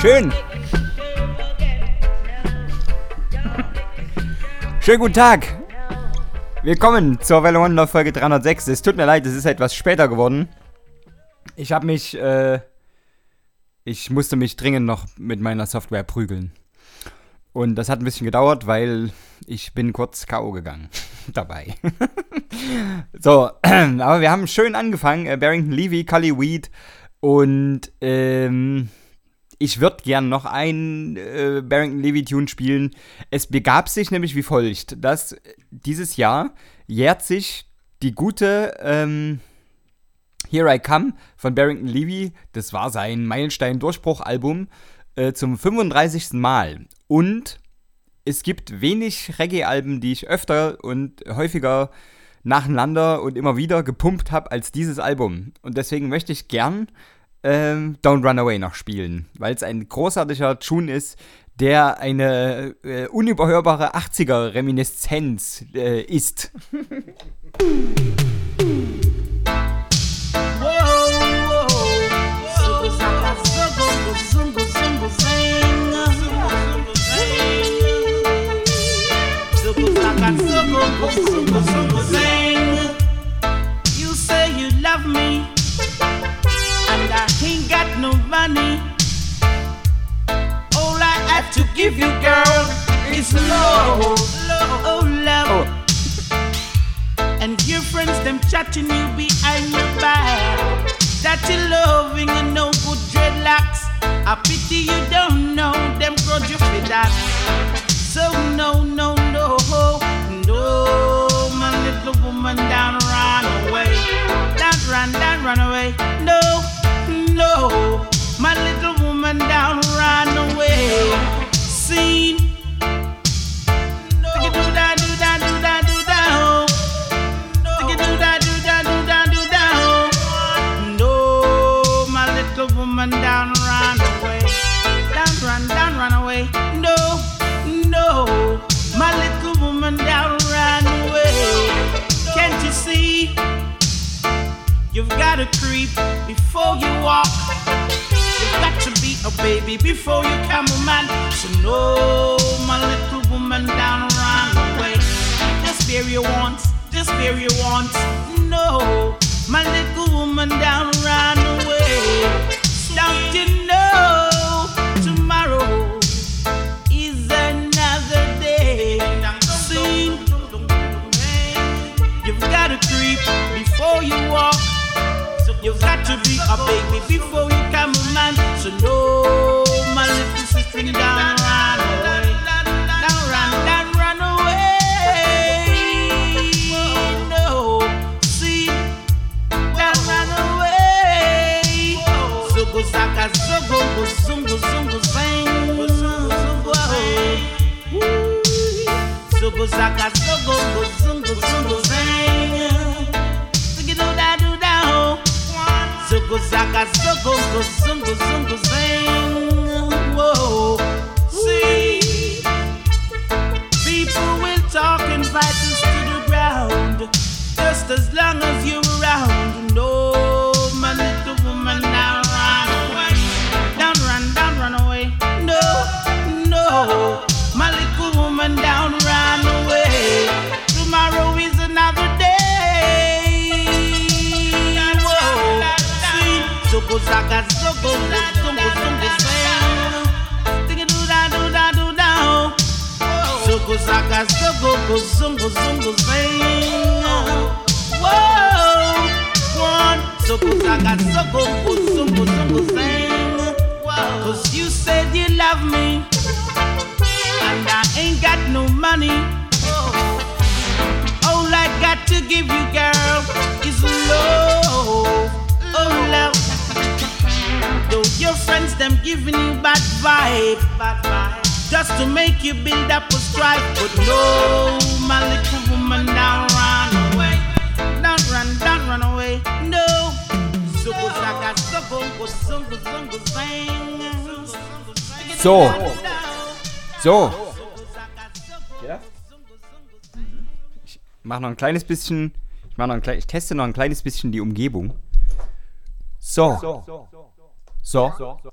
Schön. Schönen guten Tag. Willkommen zur Welle Wonder Folge 306. Es tut mir leid, es ist etwas später geworden. Ich habe mich, äh, ich musste mich dringend noch mit meiner Software prügeln. Und das hat ein bisschen gedauert, weil ich bin kurz K.O. gegangen dabei. so, aber wir haben schön angefangen. Äh, Barrington Levy, Cully Weed und ähm, ich würde gern noch ein äh, Barrington Levy Tune spielen. Es begab sich nämlich wie folgt, dass dieses Jahr jährt sich die gute ähm, Here I Come von Barrington Levy, das war sein Meilenstein-Durchbruch-Album, äh, zum 35. Mal. Und es gibt wenig Reggae-Alben, die ich öfter und häufiger nacheinander und immer wieder gepumpt habe als dieses Album. Und deswegen möchte ich gern ähm, Don't Run Away noch spielen, weil es ein großartiger Tune ist, der eine äh, unüberhörbare 80er-Reminiszenz äh, ist. Ain't got no money. All I have to give you, girl, is love, love, oh love. And your friends them chatting you behind your back. That you loving and no good dreadlocks. I pity you don't know them grudge you for that. So no, no, no, no, my little woman, down run away, down run, down, run away. My little woman down, run away. Seen. No. No. No, my little woman down, run away. Down, run, down, away. No, no, my little woman down, run away. Can't you see? You've got to creep before you walk. Got to be a baby before you come a man. So no, my little woman down, run away. Just bear your wants, just bear your wants. No, my little woman down, run away. Don't you know tomorrow is another day? You've got to creep before you walk. You've got to be a baby before my little sister, run run, run away. No, see, run away. Zaka, zugu, zungu, oh. Zaka, zungu, zungu, zungo, zaga, zungo, zungo, zungo, zungo, zungo, zungu zungu zing. Whoa, one. Zaka zugu gu zungu zungu zing. Cause you said you love me, and I ain't got no money. All I got to give you, girl, is love. Oh, love. Though your friends them giving you bad vibe, bad vibe, just to make you build up a strife. But no, my little woman, don't run away, don't run, don't run away. No. So. So. Ich mache noch ein kleines bisschen. Ich mache noch ein ich teste noch ein kleines bisschen die Umgebung. So. So. Ah.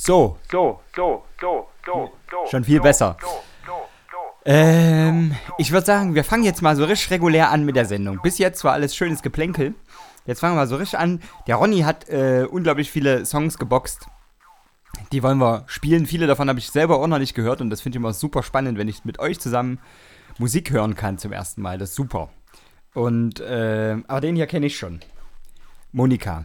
So. So, so, so, so, so. Schon viel besser. Ähm, ich würde sagen, wir fangen jetzt mal so richtig regulär an mit der Sendung. Bis jetzt war alles schönes Geplänkel. Jetzt fangen wir mal so richtig an. Der Ronny hat äh, unglaublich viele Songs geboxt. Die wollen wir spielen. Viele davon habe ich selber auch noch nicht gehört und das finde ich immer super spannend, wenn ich mit euch zusammen Musik hören kann zum ersten Mal. Das ist super. Und, äh, aber den hier kenne ich schon. Monika.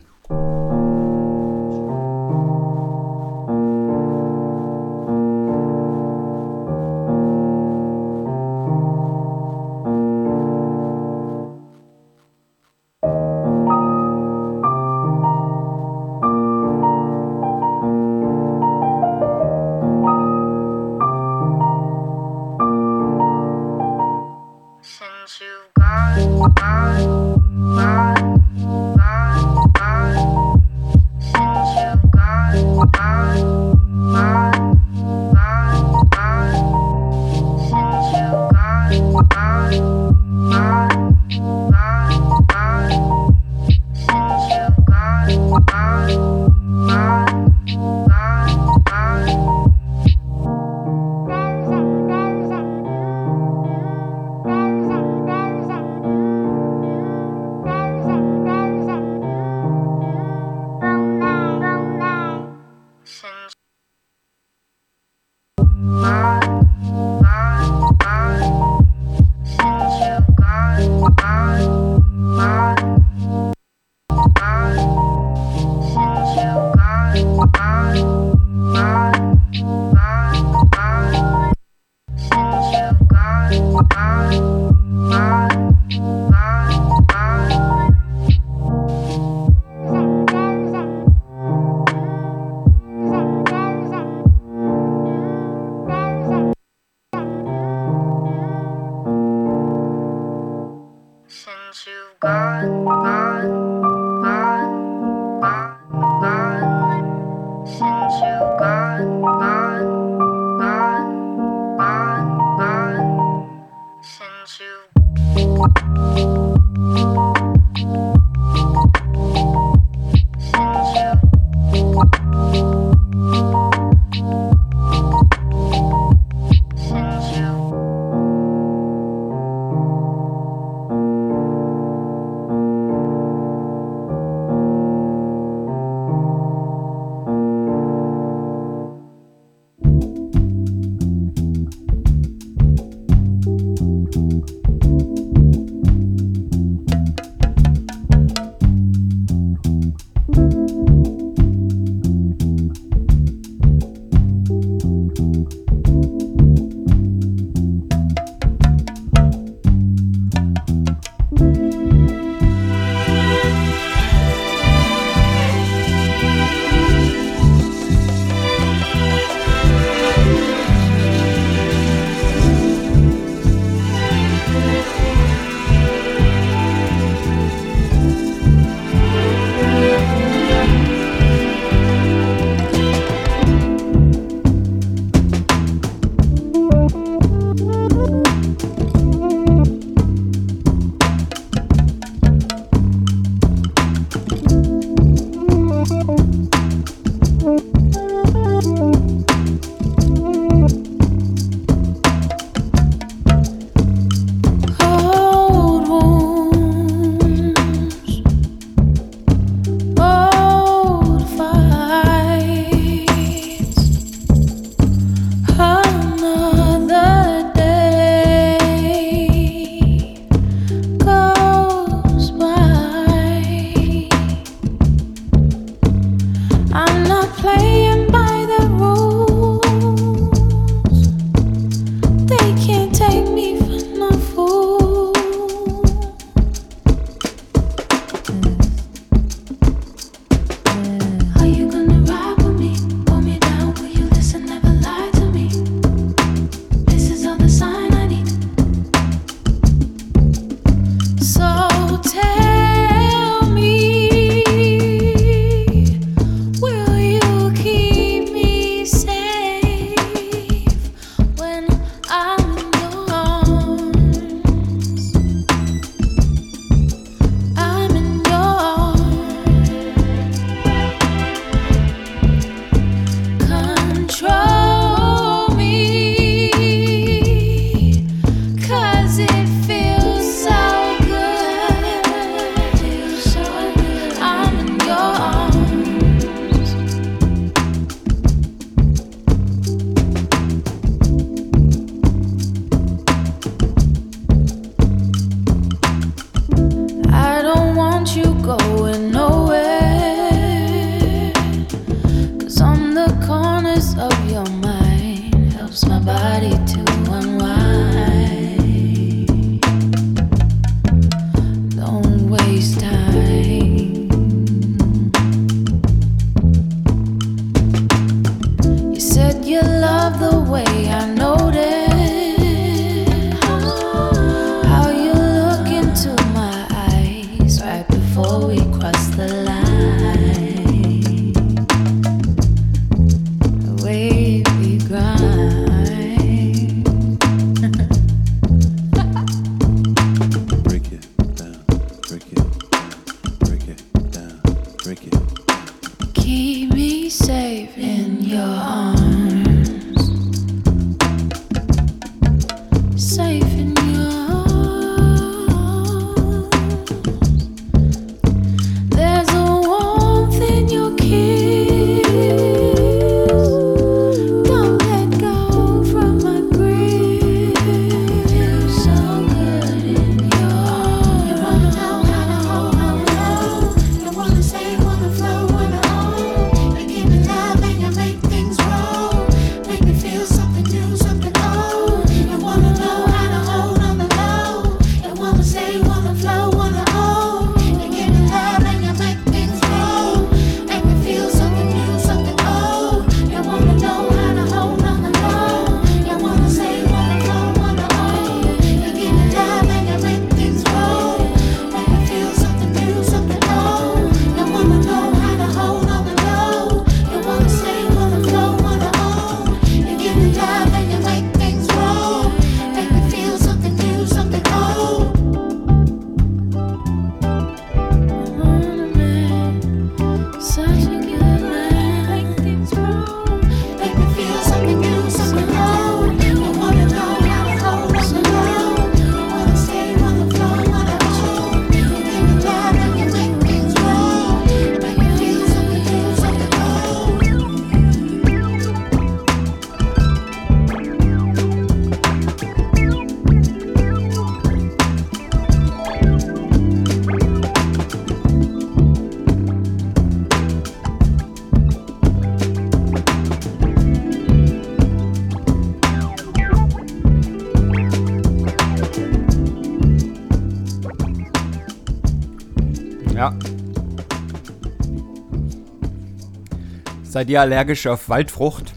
Seid ihr allergisch auf Waldfrucht?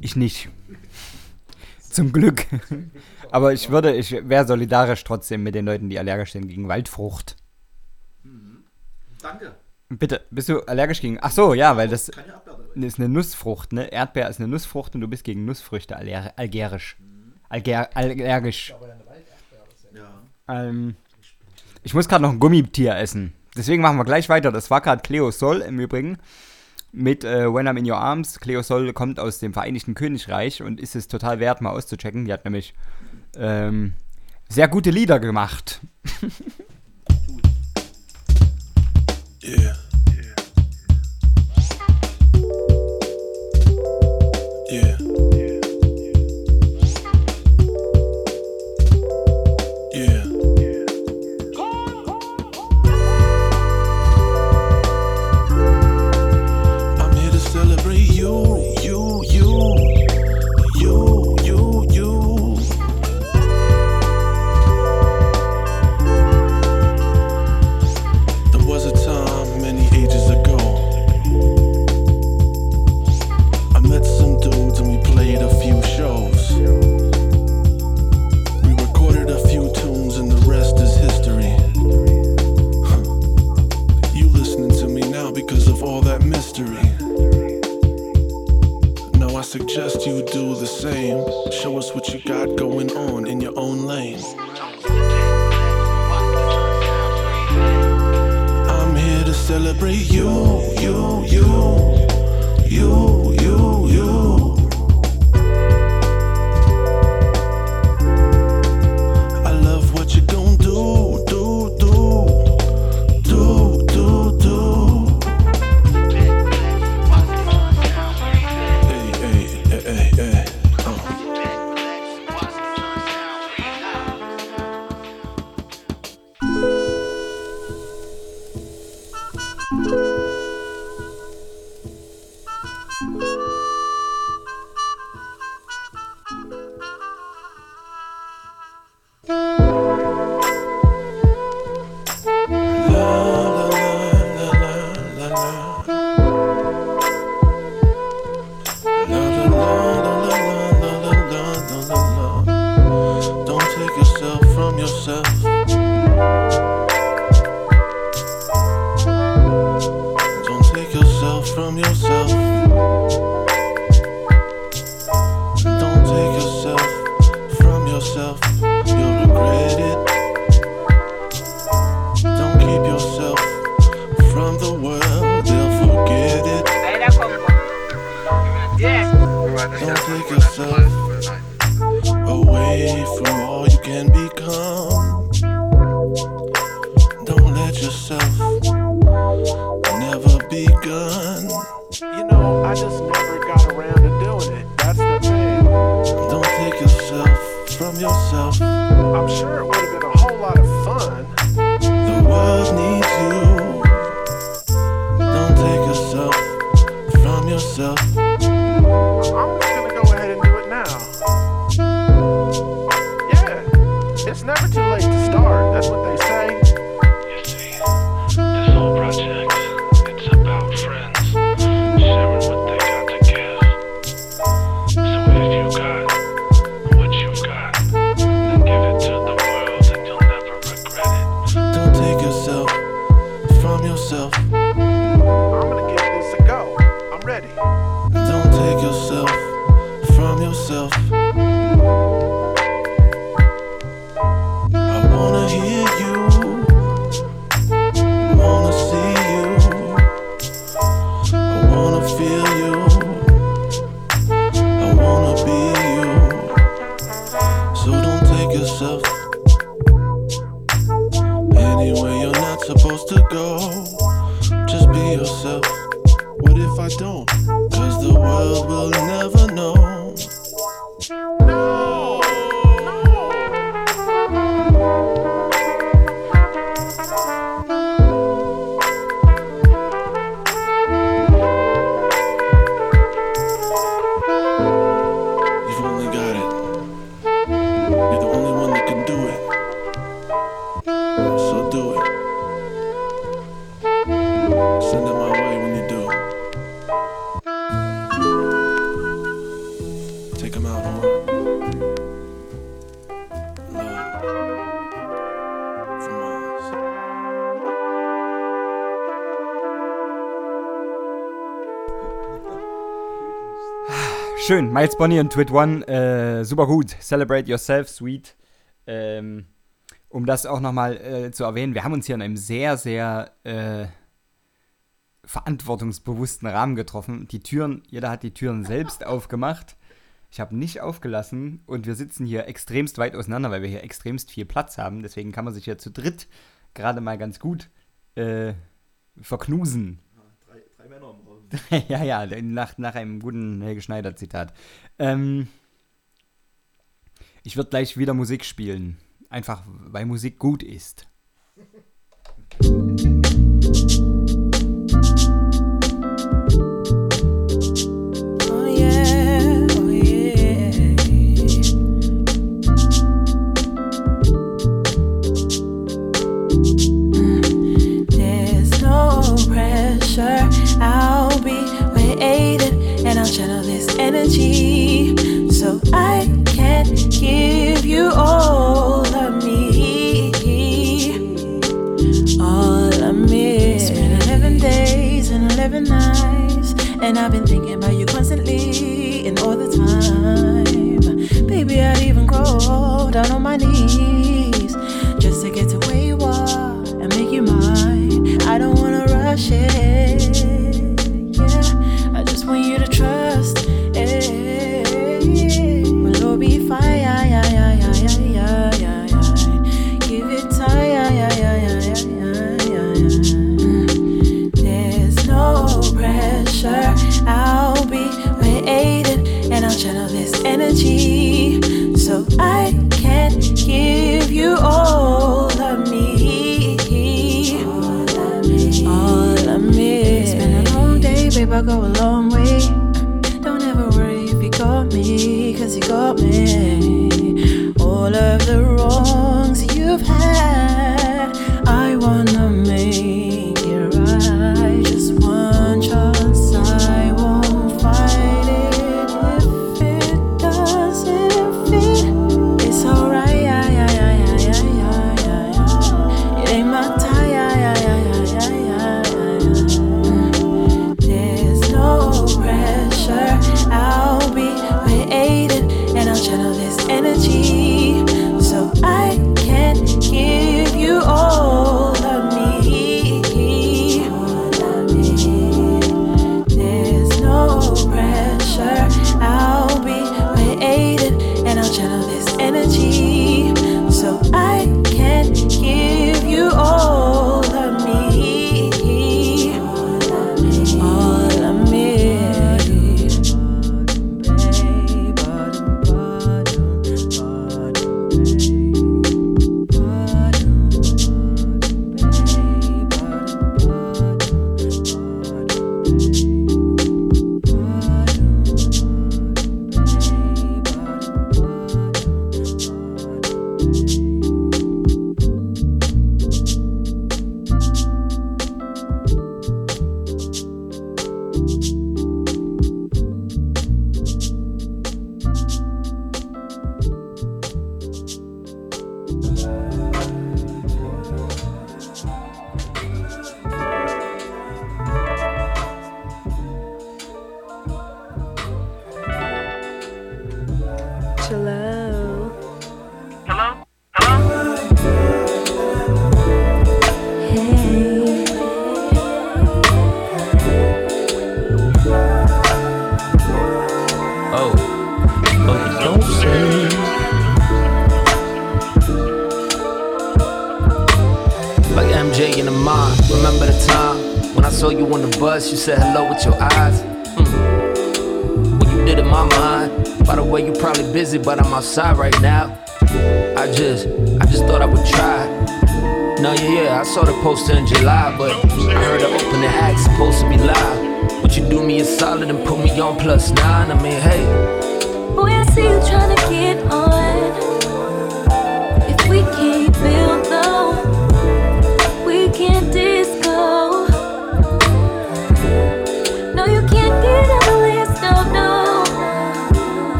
Ich nicht. Zum Glück. Aber ich würde, ich wäre solidarisch trotzdem mit den Leuten, die allergisch sind gegen Waldfrucht. Danke. Bitte, bist du allergisch gegen. Ach so, ja, weil das ist eine Nussfrucht, ne? Erdbeer ist eine Nussfrucht und du bist gegen Nussfrüchte aller algerisch. Alger allergisch. Mhm. Ja. Ähm, ich muss gerade noch ein Gummitier essen. Deswegen machen wir gleich weiter. Das war gerade Cleo Sol im Übrigen mit äh, When I'm in Your Arms. Cleo Sol kommt aus dem Vereinigten Königreich und ist es total wert, mal auszuchecken. Die hat nämlich ähm, sehr gute Lieder gemacht. yeah. do the same. Show us what you got going on in your own lane. I'm here to celebrate you, you, you, you. Miles Bonnie und Twit One, äh, super gut. Celebrate Yourself, Sweet. Ähm, um das auch nochmal äh, zu erwähnen, wir haben uns hier in einem sehr, sehr äh, verantwortungsbewussten Rahmen getroffen. Die Türen, jeder hat die Türen selbst aufgemacht. Ich habe nicht aufgelassen und wir sitzen hier extremst weit auseinander, weil wir hier extremst viel Platz haben. Deswegen kann man sich hier zu dritt gerade mal ganz gut äh, verknusen. ja, ja, nach, nach einem guten Helge Schneider-Zitat. Ähm, ich würde gleich wieder Musik spielen. Einfach, weil Musik gut ist. out created, and I'll channel this energy so I can give you all of me. All of me. It's been 11 days and 11 nights, and I've been thinking about you constantly and all the time. Baby, I'd even crawl down on my knees just to get away.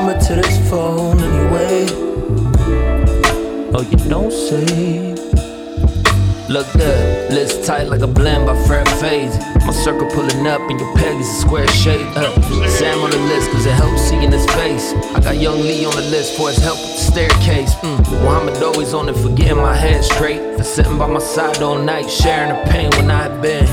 Number to this phone anyway? Oh, you don't say. Look good, lips tight like a blend by Fred Phase. My circle pulling up and your peg is a square shape. Uh, Sam on the list cause it helps seeing his face. I got young Lee on the list for his help staircase. Mm. Muhammad always on it for getting my head straight. For sitting by my side all night, sharing the pain when I had been.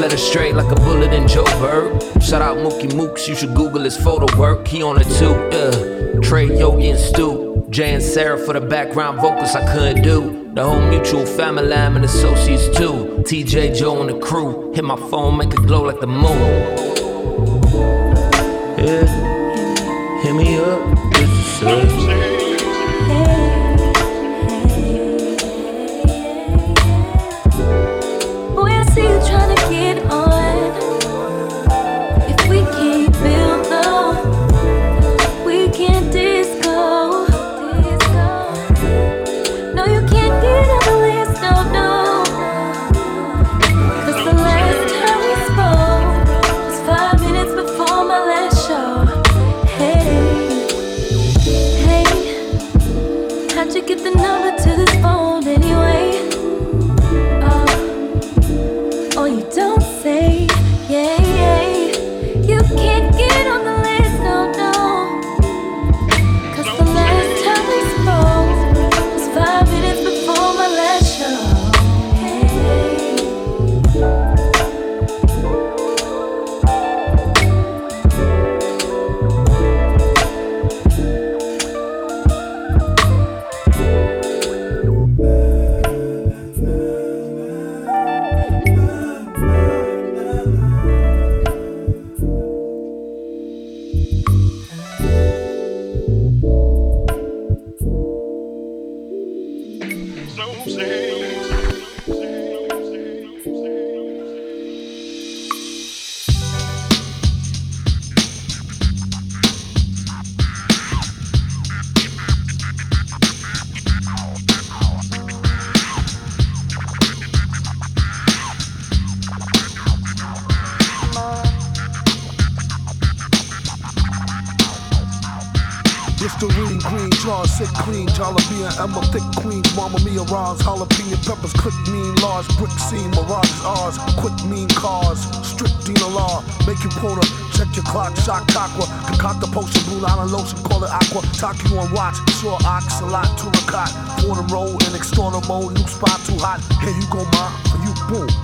Led straight like a bullet in Joe Bird. Shout out Mookie Mooks, you should Google his photo work. He on it too, uh. Trey, Yogi, and Stu. Jay and Sarah for the background vocals I couldn't do. The whole mutual family, I'm an associates too. TJ, Joe, and the crew. Hit my phone, make it glow like the moon. Yeah, hit me up. Just to ox, a lot, for the road, and extorter mode, new spot too hot, here you go, ma,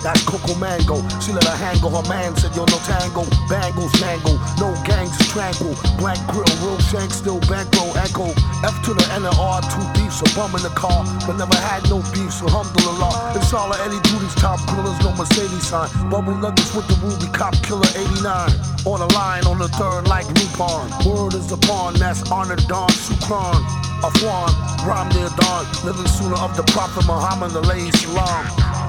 that's Coco Mango, she let her hang her man said, yo, no tango, bangles, mango, no gangs, tranquil, Black grill, real shank, still bankroll, echo, F to the N and R, two beefs, a bum in the car, but never had no beef, so alhamdulillah, it's all of Eddie Duty's top grillers, no Mercedes sign, bubble nuggets with the ruby, cop killer 89, on the line, on the third, like Lupon, word is upon, that's honor Don Shukran, Afwan, Ram near living sooner of the Prophet Muhammad, alayhi salam.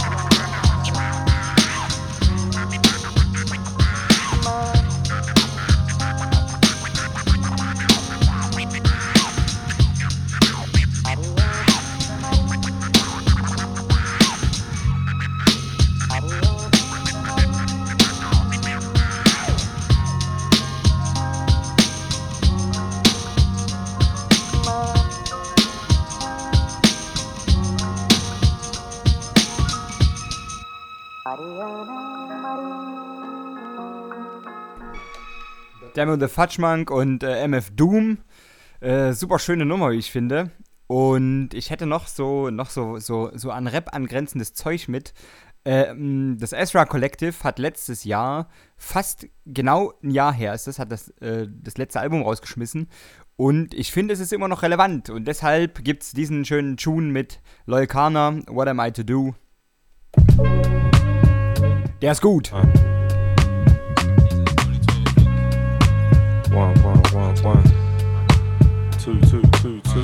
Demo the Fudgemonk und äh, MF Doom. Äh, super schöne Nummer, wie ich finde. Und ich hätte noch so, noch so, so, so an Rap angrenzendes Zeug mit. Ähm, das Ezra Collective hat letztes Jahr, fast genau ein Jahr her ist das, hat das, äh, das letzte Album rausgeschmissen. Und ich finde, es ist immer noch relevant. Und deshalb gibt es diesen schönen Tune mit Loyal Kana, What Am I To Do. Der ist gut. One, one. Two, two, two, two.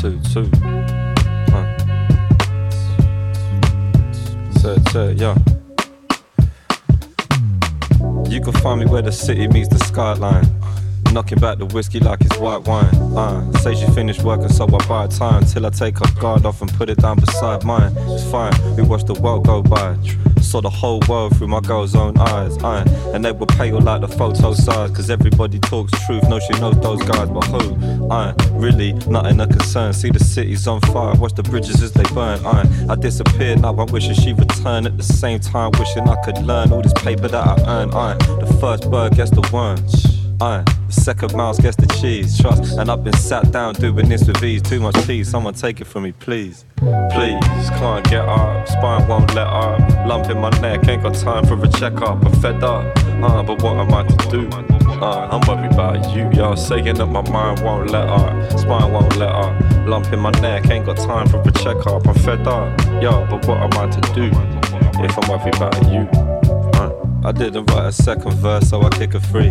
two, two. Yeah. You can find me where the city meets the skyline. Knocking back the whiskey like it's white wine. Uh, say she finished working, so I buy time till I take her guard off and put it down beside mine. It's fine, we watch the world go by. Saw the whole world through my girl's own eyes. Uh, and they were pale like the photo size, cause everybody talks truth. No, she knows those guys, but who? Uh, really, nothing a concern. See the city's on fire, watch the bridges as they burn. Uh, I disappeared, now I'm wishing she returned at the same time, wishing I could learn all this paper that I earned. Uh, the first bird gets the worm. Uh, the second mouse gets the cheese, trust. And I've been sat down doing this with ease. Too much cheese, someone take it from me, please. Please, can't get up, spine won't let up. Lump in my neck, ain't got time for a checkup. I'm fed up, uh, but what am I to do? Uh, I'm worried about you, y'all saying that my mind won't let up, spine won't let up. Lump in my neck, ain't got time for a checkup. I'm fed up, yo, but what am I to do if I'm worried about you? Uh, I didn't write a second verse, so I kick a free.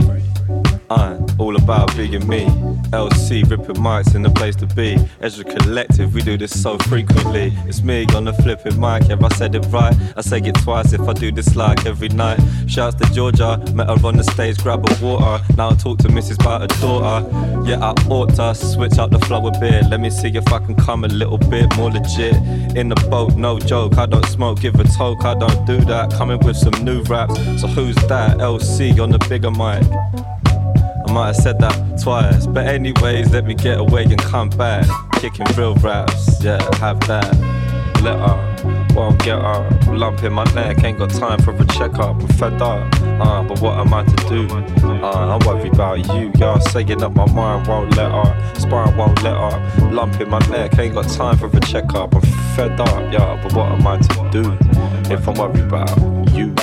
I'm all about being me. LC ripping mics in the place to be. Ezra Collective, we do this so frequently. It's me on the flipping mic, yeah, I said it right. I say it twice if I do this like every night. Shouts to Georgia, met her on the stage, grab a water. Now I talk to Mrs. about her daughter. Yeah, I ought to switch up the flow a bit. Let me see if I can come a little bit more legit. In the boat, no joke. I don't smoke, give a toke. I don't do that. Coming with some new raps. So who's that? LC on the bigger mic. I might have said that twice. But anyways, let me get away and come back. Kicking real raps, yeah, have that. Let her, won't get her. Lump in my neck, ain't got time for a checkup. I'm fed up, uh, but what am I to do? Uh, I'm worried about you, y'all saying up my mind won't let up. Spine won't let up. Lump in my neck, ain't got time for a checkup. I'm fed up, yeah, but what am I to do if I'm worried about you?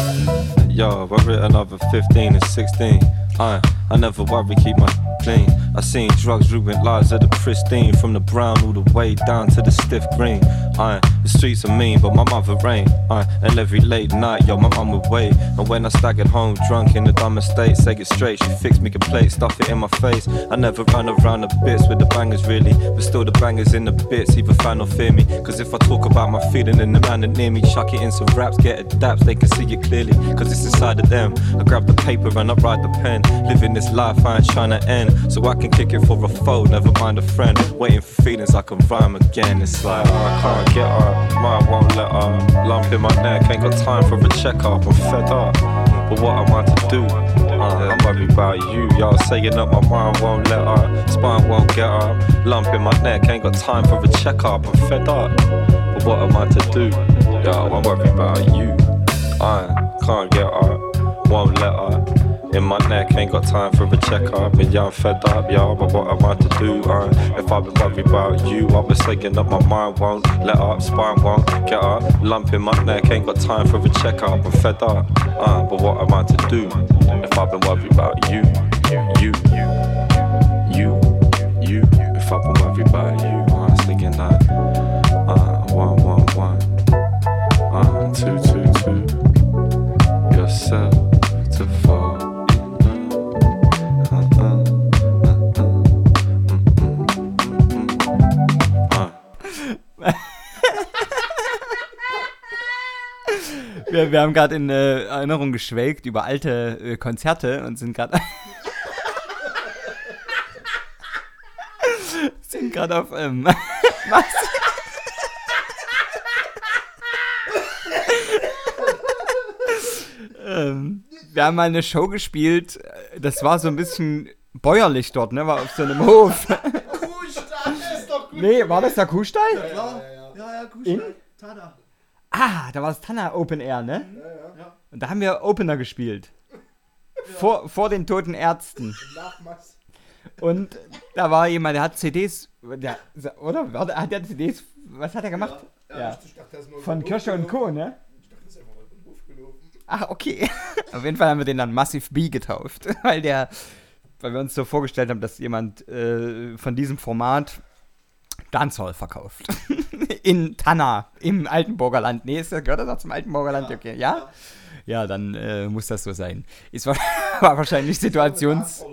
Yo, I written another 15 and 16. I, I never worry, keep my clean. I seen drugs ruin lives of the pristine, from the brown all the way down to the stiff green. I, the streets are mean, but my mother ain't. I, and every late night, yo, my mum would wait. And when I staggered home drunk in the dumb estate, say it straight, she fixed me a plate, stuff it in my face. I never run around the bits with the bangers really, but still the bangers in the bits, either fan or fear me. Cause if I talk about my feeling and the man that near me, chuck it in some raps, get it daps, they can see it clearly. Cause it's inside of them. I grab the paper and I write the pen. Living this life, I ain't trying to end. So I can kick it for a foe, never mind a friend. Waiting for feelings I can rhyme again. It's like, I can't get up, mind won't let up. Lump in my neck, ain't got time for a checkup. I'm fed up, but what am I to do? Uh, I'm worried about you, y'all saying that my mind won't let up, spine won't get up. Lump in my neck, ain't got time for a checkup. I'm fed up, but what am I to do? Yo, I'm worried about you. I can't get up, won't let up. In my neck, ain't got time for a checkup. And yeah, I'm fed up, y'all, but what am I to do? Uh, if I've been worried about you, I've been saying that my mind won't let up, spine won't get up. Lump in my neck, ain't got time for a checkup. I'm fed up, uh, but what am I to do? If I've been worried about you, you, you, you, you. If I've been worried about you, I was thinking that, uh, one, one, one, uh, two, two. Wir, wir haben gerade in äh, Erinnerung geschwelgt über alte äh, Konzerte und sind gerade sind gerade auf ähm, was? ähm, wir haben mal eine Show gespielt, äh, das war so ein bisschen bäuerlich dort, ne? War auf so einem Hof. Kuhstall ist doch gut. nee, war das der Kuhstall? Ja, klar. Ja, ja, Kuhstall. Tada. Ah, da war es Tanner Open Air, ne? Ja, ja. ja. Und da haben wir Opener gespielt. Vor, vor den toten Ärzten. Und da war jemand, der hat CDs, der, oder? Hat der CDs, was hat er gemacht? Ja, ich dachte, das ist nur Von Kirsche und Co., ne? Ich dachte, das ist einfach mal Hof gelaufen. Ah, okay. Auf jeden Fall haben wir den dann Massive B getauft, weil der, weil wir uns so vorgestellt haben, dass jemand äh, von diesem Format Dancehall verkauft. in Tanna, im Altenburger Land. Nee, ist, gehört das auch zum Altenburger Land? Ja. Okay, ja? Ja, dann äh, muss das so sein. Ist war, war wahrscheinlich Situations.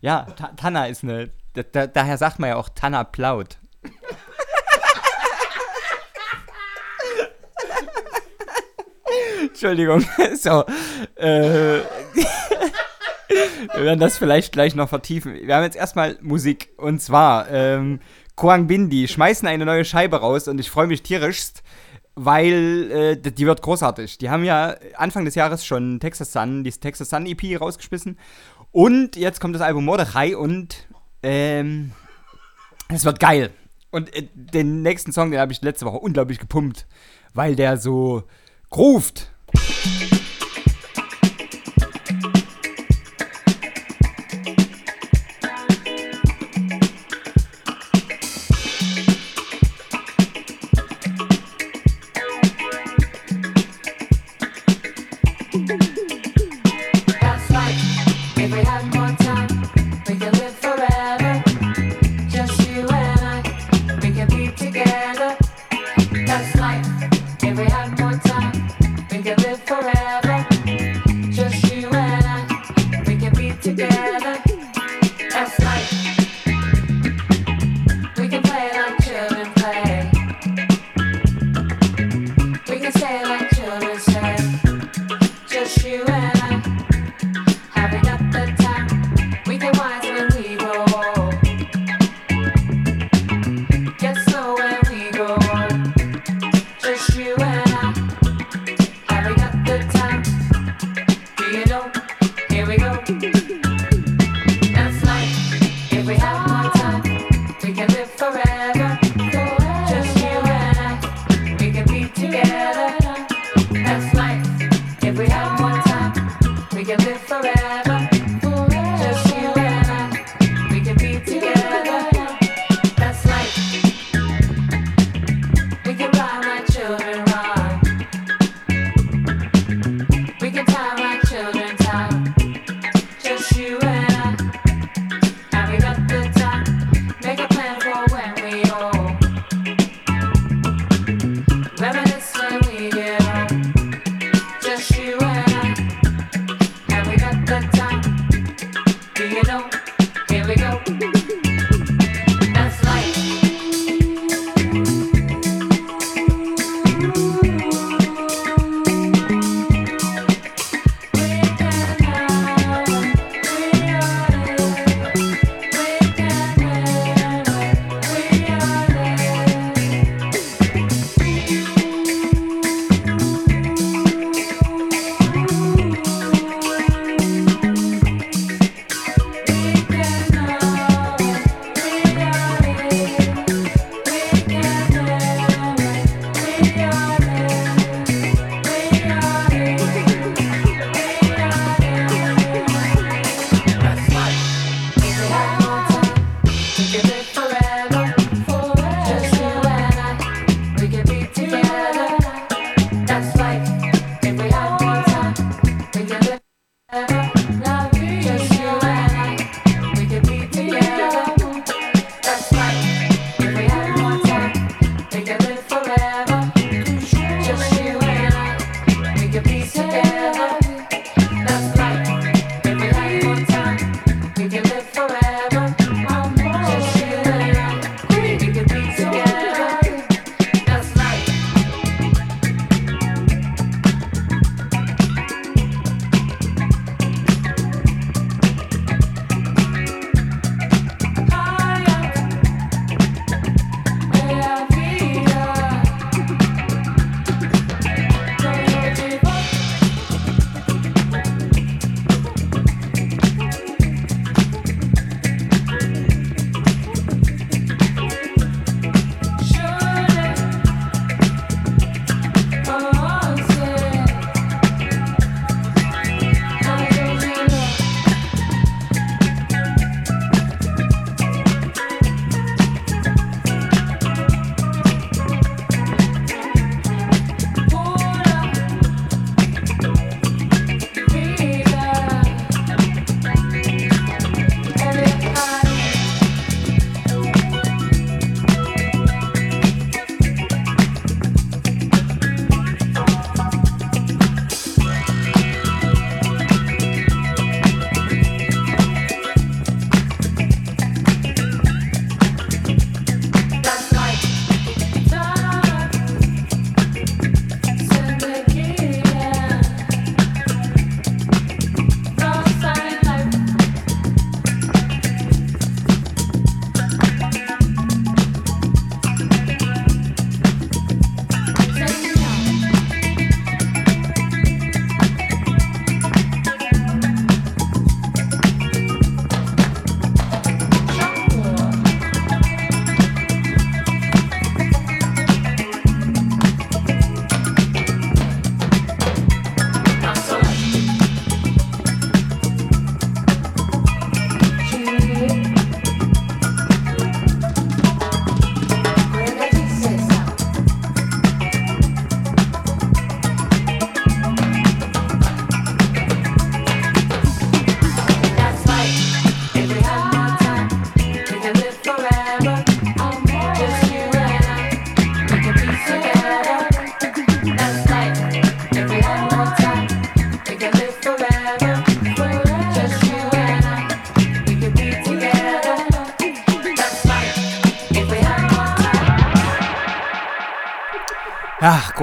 Ja, Tanna ist eine. Da, daher sagt man ja auch Tanna plaut. Entschuldigung. So. Äh, wir werden das vielleicht gleich noch vertiefen. Wir haben jetzt erstmal Musik. Und zwar ähm, Koang Bindi schmeißen eine neue Scheibe raus und ich freue mich tierischst, weil äh, die wird großartig. Die haben ja Anfang des Jahres schon Texas Sun, die Texas Sun EP rausgeschmissen und jetzt kommt das Album Mordechai und ähm, es wird geil. Und äh, den nächsten Song, den habe ich letzte Woche unglaublich gepumpt, weil der so groovt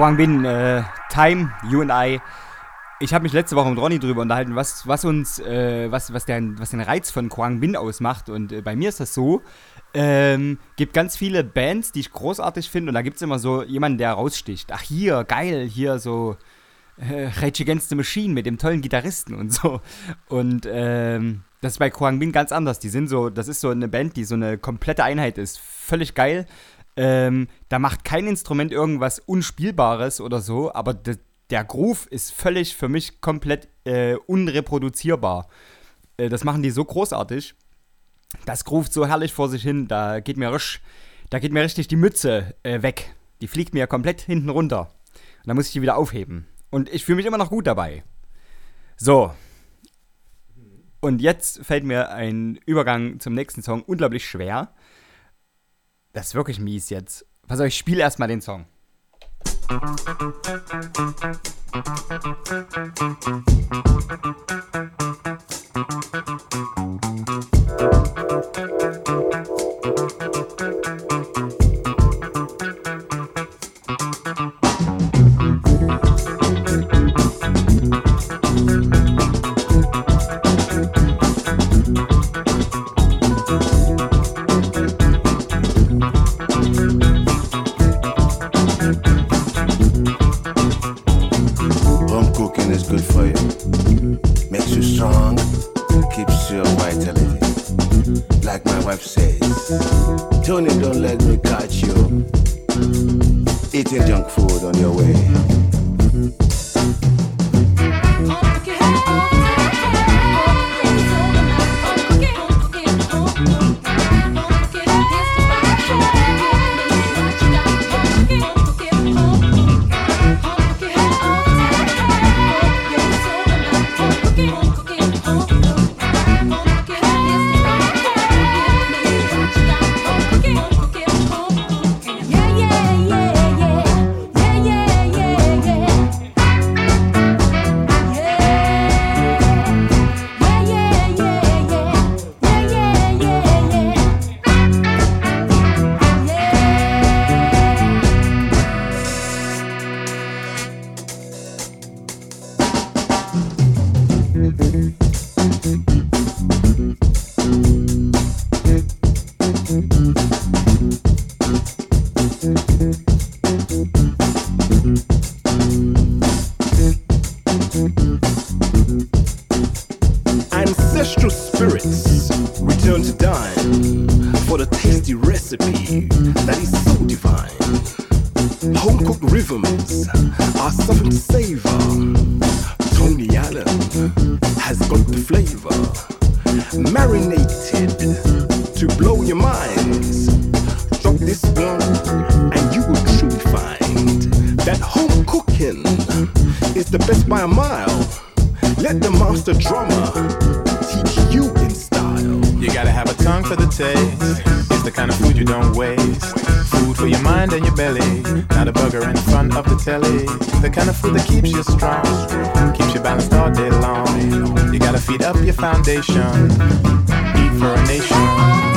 Quang Bin, äh, Time, You and I. Ich habe mich letzte Woche mit Ronny drüber unterhalten, was, was uns, äh, was, was, der, was den Reiz von Quang Bin ausmacht. Und äh, bei mir ist das so, ähm, gibt ganz viele Bands, die ich großartig finde. Und da gibt es immer so jemanden, der raussticht. Ach, hier, geil, hier so äh, Rage Against the Machine mit dem tollen Gitarristen und so. Und ähm, das ist bei Quang Bin ganz anders. Die sind so, das ist so eine Band, die so eine komplette Einheit ist. Völlig geil. Ähm, da macht kein Instrument irgendwas Unspielbares oder so, aber de, der Groove ist völlig für mich komplett äh, unreproduzierbar. Äh, das machen die so großartig. Das groovt so herrlich vor sich hin, da geht mir, risch, da geht mir richtig die Mütze äh, weg. Die fliegt mir komplett hinten runter. Und dann muss ich die wieder aufheben. Und ich fühle mich immer noch gut dabei. So. Und jetzt fällt mir ein Übergang zum nächsten Song unglaublich schwer. Das ist wirklich mies jetzt. Pass auf, ich spiele erstmal den Song. Home Makes you strong, keeps your vitality. Like my wife says, Tony, don't let me catch you eating junk food on your way. You strong. Keeps you balanced all day long. You gotta feed up your foundation. Eat for a nation.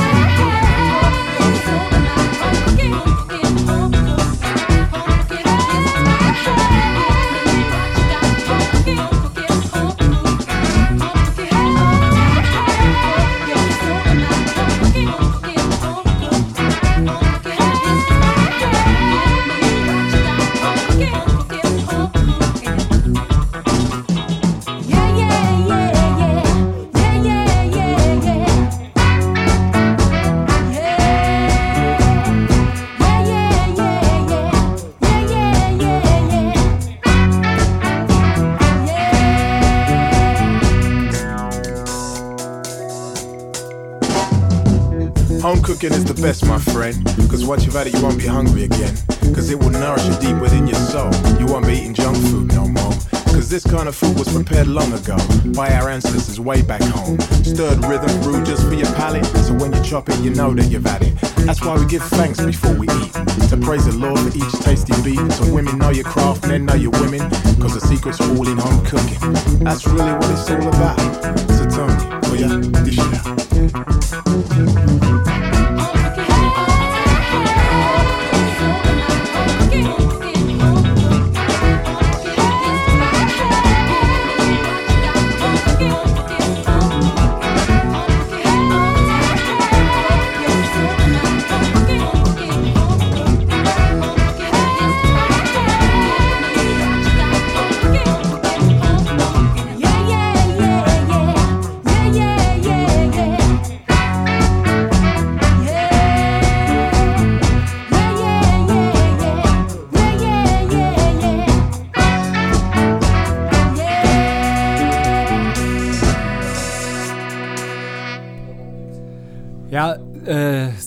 Best, my friend. Cause once you've had it, you won't be hungry again. Cause it will nourish you deep within your soul. You won't be eating junk food no more. Cause this kind of food was prepared long ago by our ancestors way back home. Stirred rhythm brewed just for your palate. So when you chop it, you know that you've had it. That's why we give thanks before we eat. To praise the Lord for each tasty beat. So women know your craft, men know your women. Cause the secret's all in home cooking. That's really what it's all about. So Tony, oh yeah, dish it out.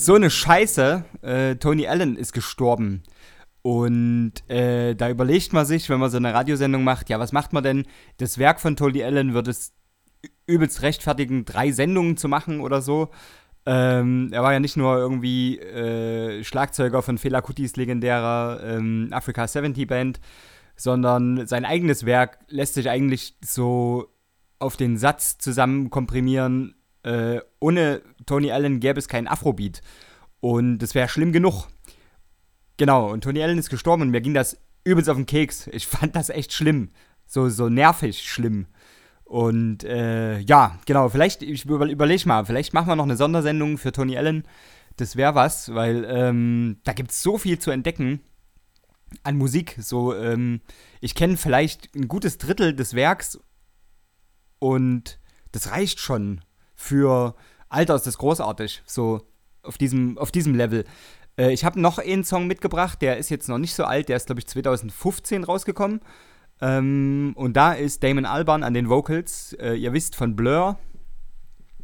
So eine Scheiße. Äh, Tony Allen ist gestorben. Und äh, da überlegt man sich, wenn man so eine Radiosendung macht, ja, was macht man denn? Das Werk von Tony Allen wird es übelst rechtfertigen, drei Sendungen zu machen oder so. Ähm, er war ja nicht nur irgendwie äh, Schlagzeuger von Fela Kutis legendärer ähm, Africa 70 Band, sondern sein eigenes Werk lässt sich eigentlich so auf den Satz zusammen komprimieren, äh, ohne Tony Allen gäbe es keinen Afrobeat. Und das wäre schlimm genug. Genau, und Tony Allen ist gestorben und mir ging das übelst auf den Keks. Ich fand das echt schlimm. So, so nervig schlimm. Und äh, ja, genau, vielleicht, ich über, überlege mal, vielleicht machen wir noch eine Sondersendung für Tony Allen. Das wäre was, weil ähm, da gibt es so viel zu entdecken an Musik. So, ähm, ich kenne vielleicht ein gutes Drittel des Werks und das reicht schon für Alter ist das großartig. So auf diesem, auf diesem Level. Äh, ich habe noch einen Song mitgebracht, der ist jetzt noch nicht so alt, der ist, glaube ich, 2015 rausgekommen. Ähm, und da ist Damon Albarn an den Vocals, äh, ihr wisst, von Blur.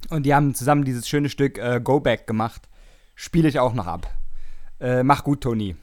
Und die haben zusammen dieses schöne Stück äh, Go Back gemacht. Spiele ich auch noch ab. Äh, mach gut, Toni.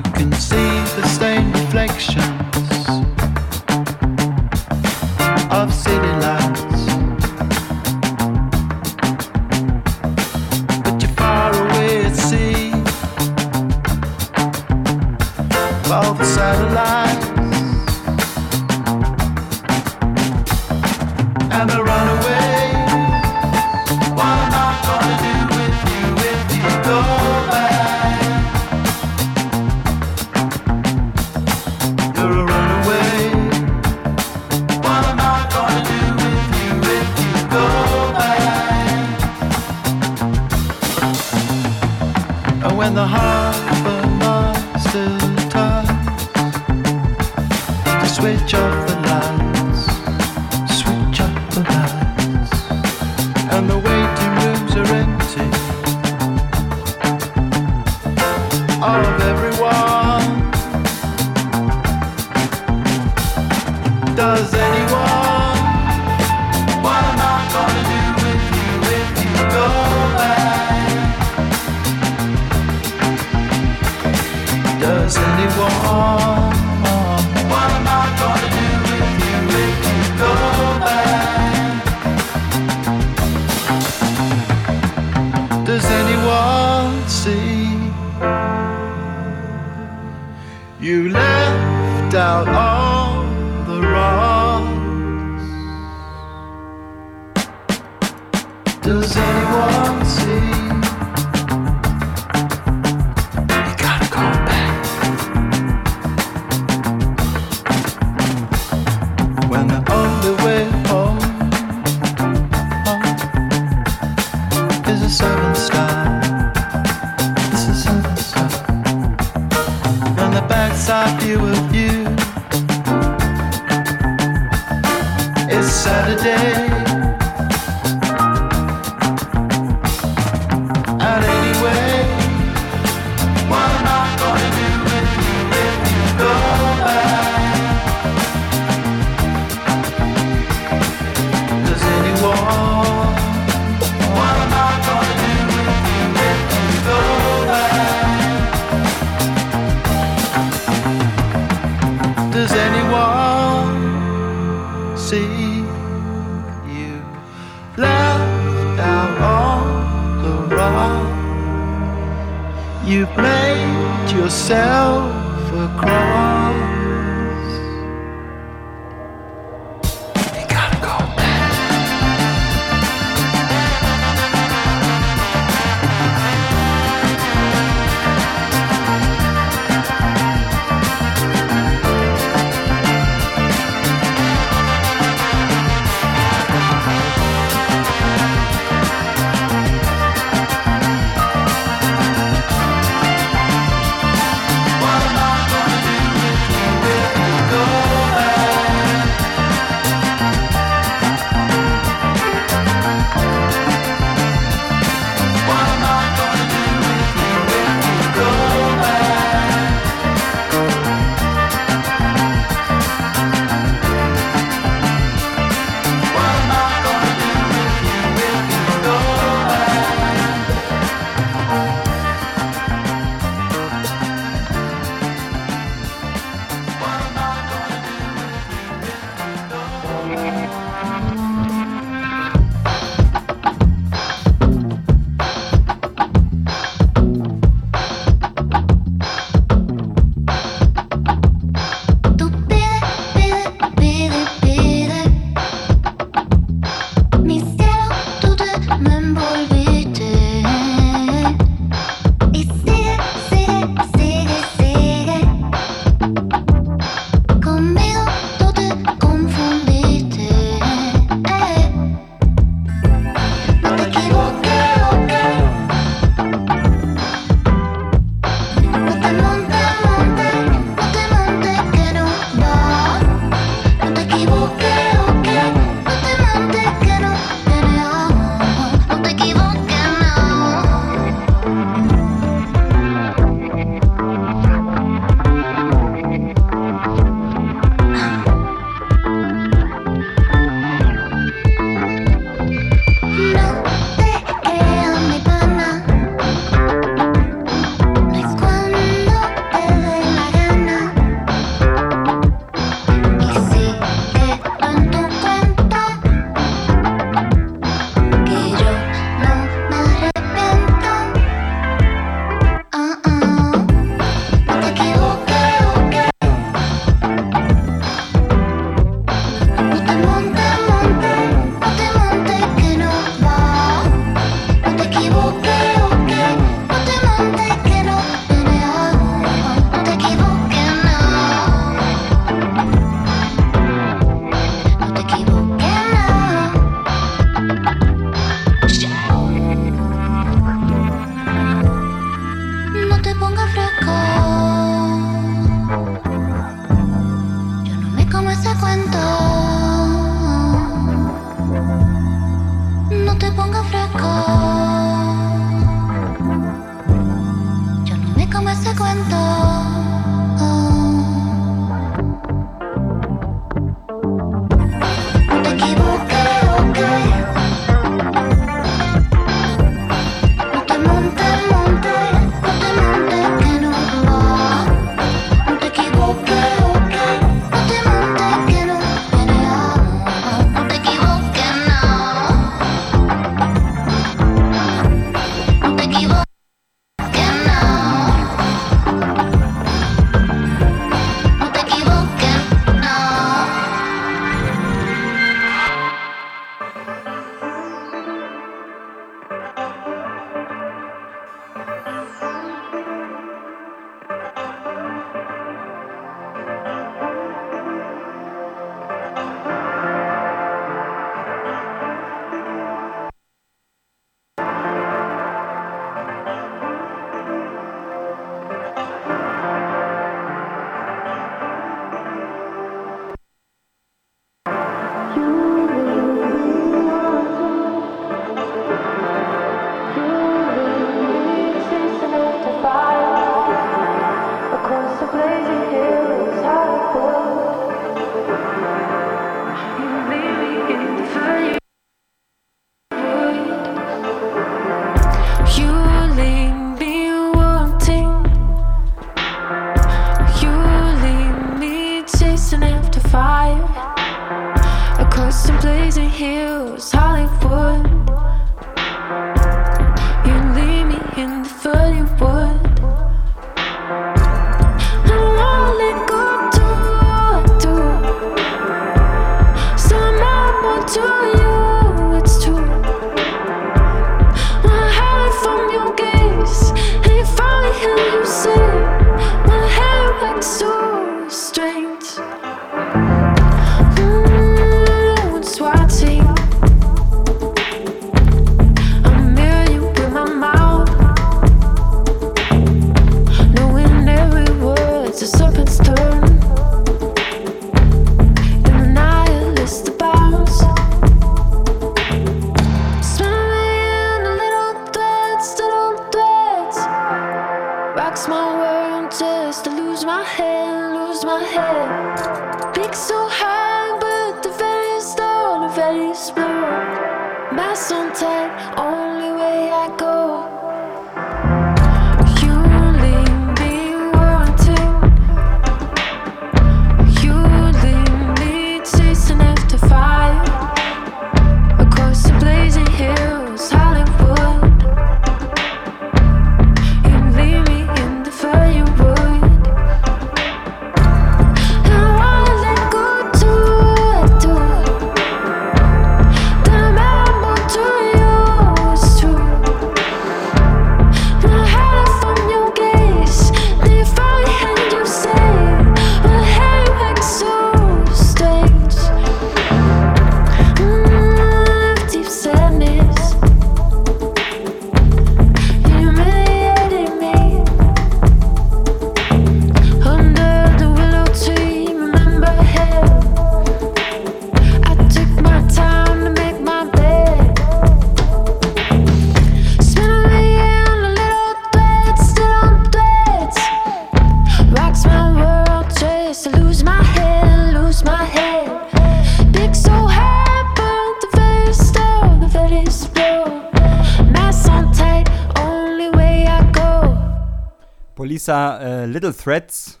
dieser äh, Little Threads,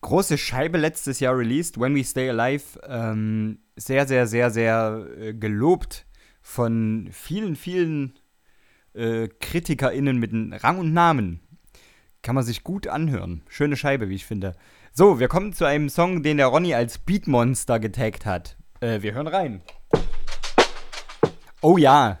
große Scheibe letztes Jahr released, When We Stay Alive, ähm, sehr, sehr, sehr, sehr äh, gelobt von vielen, vielen äh, KritikerInnen mit Rang und Namen. Kann man sich gut anhören. Schöne Scheibe, wie ich finde. So, wir kommen zu einem Song, den der Ronny als Beatmonster getaggt hat. Äh, wir hören rein. Oh ja,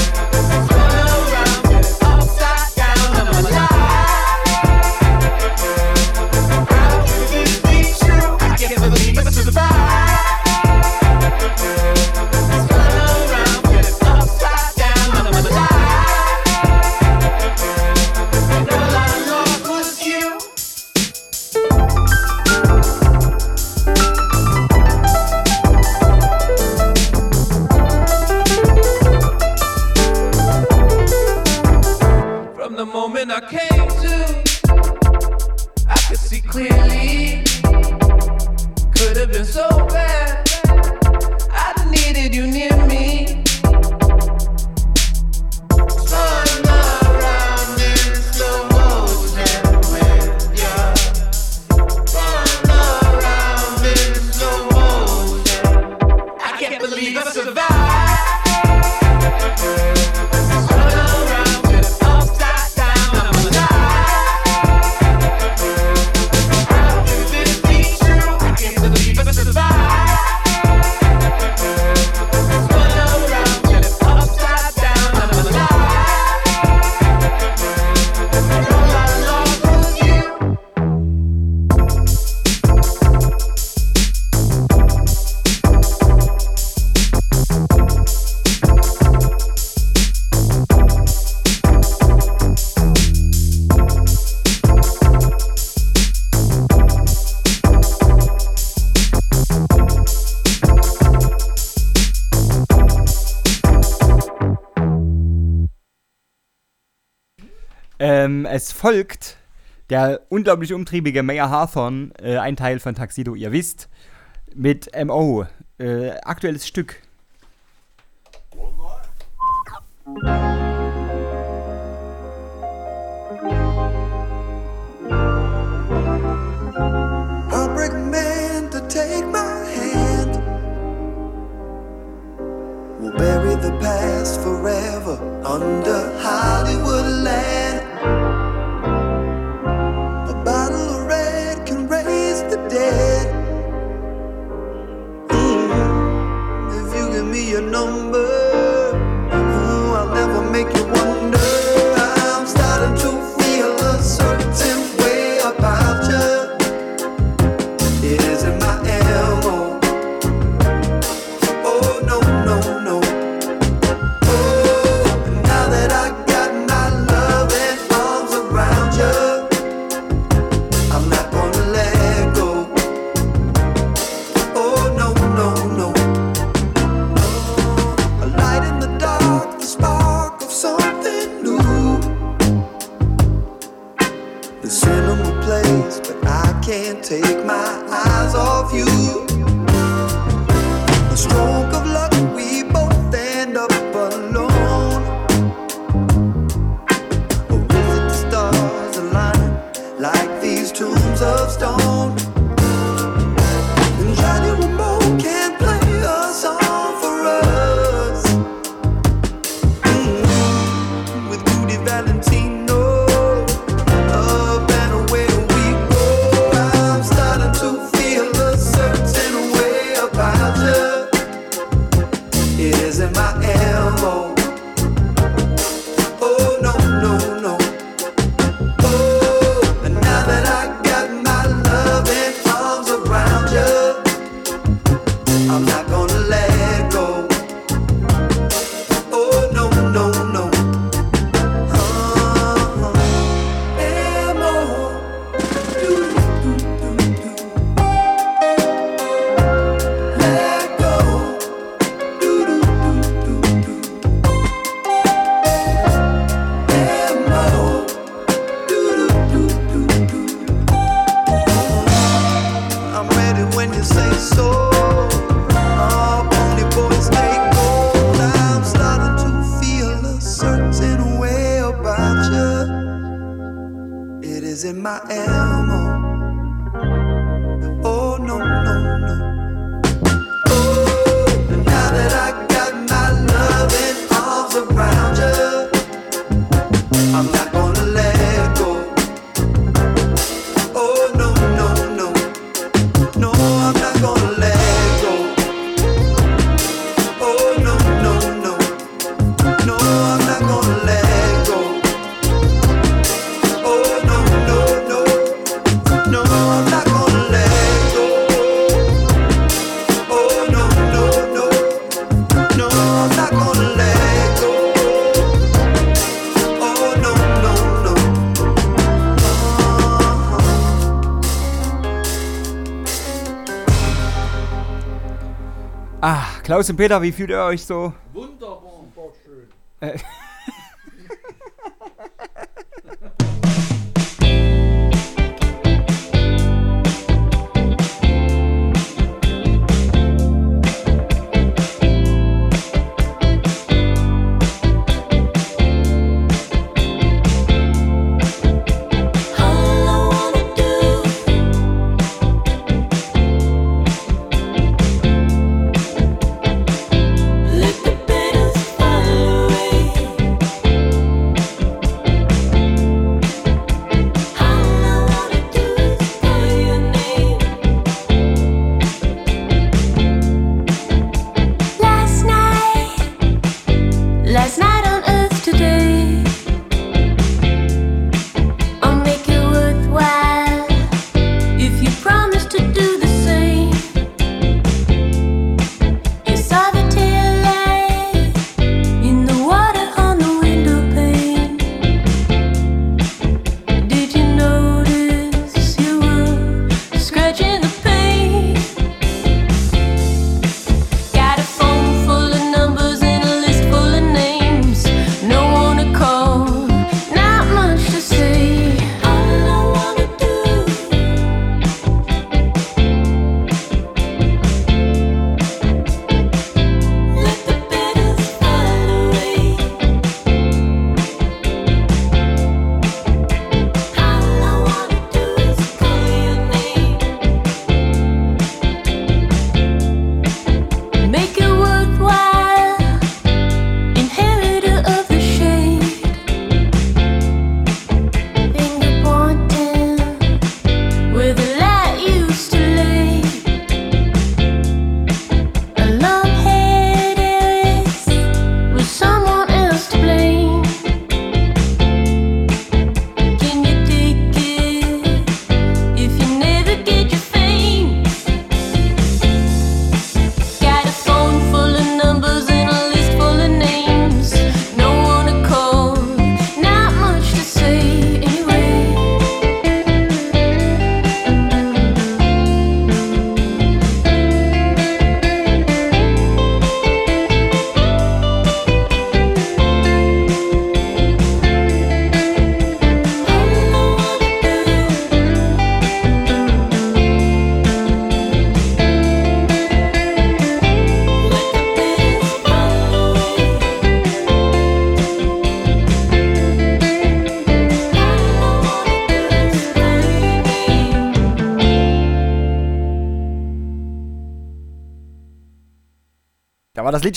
folgt der unglaublich umtriebige Mayor Hawthorne, äh, ein Teil von Taxido, ihr wisst, mit MO. Äh, aktuelles Stück. I'll break man to take my hand. We'll bury the past forever under Hollywood land. your number. cinema place, but I can't take my eyes off you. Klaus und Peter, wie fühlt ihr euch so?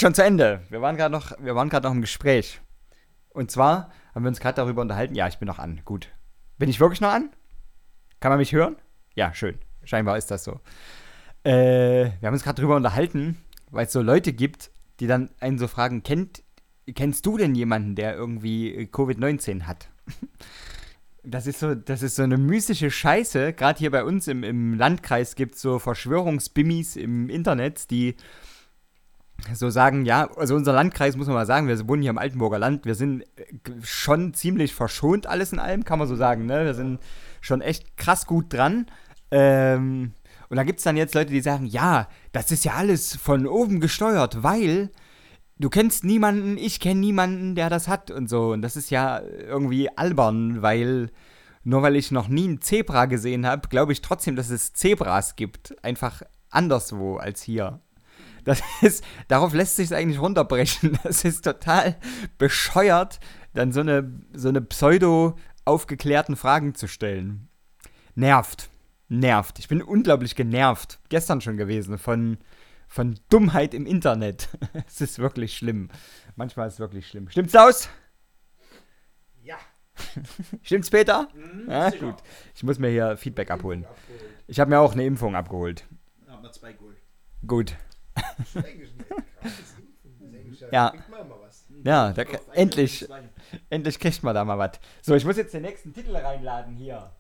Schon zu Ende. Wir waren gerade noch, noch im Gespräch. Und zwar haben wir uns gerade darüber unterhalten. Ja, ich bin noch an. Gut. Bin ich wirklich noch an? Kann man mich hören? Ja, schön. Scheinbar ist das so. Äh, wir haben uns gerade darüber unterhalten, weil es so Leute gibt, die dann einen so fragen, kennt, kennst du denn jemanden, der irgendwie äh, Covid-19 hat? Das ist so, das ist so eine mystische Scheiße. Gerade hier bei uns im, im Landkreis gibt es so Verschwörungsbimmis im Internet, die so sagen, ja, also unser Landkreis muss man mal sagen, wir wohnen hier im Altenburger Land, wir sind äh, schon ziemlich verschont alles in allem, kann man so sagen, ne? Wir sind schon echt krass gut dran. Ähm, und da gibt es dann jetzt Leute, die sagen, ja, das ist ja alles von oben gesteuert, weil du kennst niemanden, ich kenne niemanden, der das hat und so. Und das ist ja irgendwie albern, weil nur weil ich noch nie ein Zebra gesehen habe, glaube ich trotzdem, dass es Zebras gibt. Einfach anderswo als hier. Das ist, darauf lässt sich eigentlich runterbrechen. Das ist total bescheuert, dann so eine, so eine pseudo aufgeklärten Fragen zu stellen. Nervt. Nervt. Ich bin unglaublich genervt. Gestern schon gewesen von, von Dummheit im Internet. es ist wirklich schlimm. Manchmal ist es wirklich schlimm. Stimmt's aus? Ja. Stimmt's, Peter? Mhm, ja, sicher. gut. Ich muss mir hier Feedback abholen. Ich habe mir auch eine Impfung abgeholt. Haben wir zwei geholt. Gut. Ja. Ja, da, endlich, endlich kriegt man da mal was. So, ich muss jetzt den nächsten Titel reinladen hier.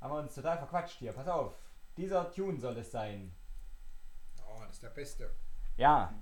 Haben wir uns total verquatscht hier. Pass auf. Dieser Tune soll es sein. Oh, das ist der Beste. Ja.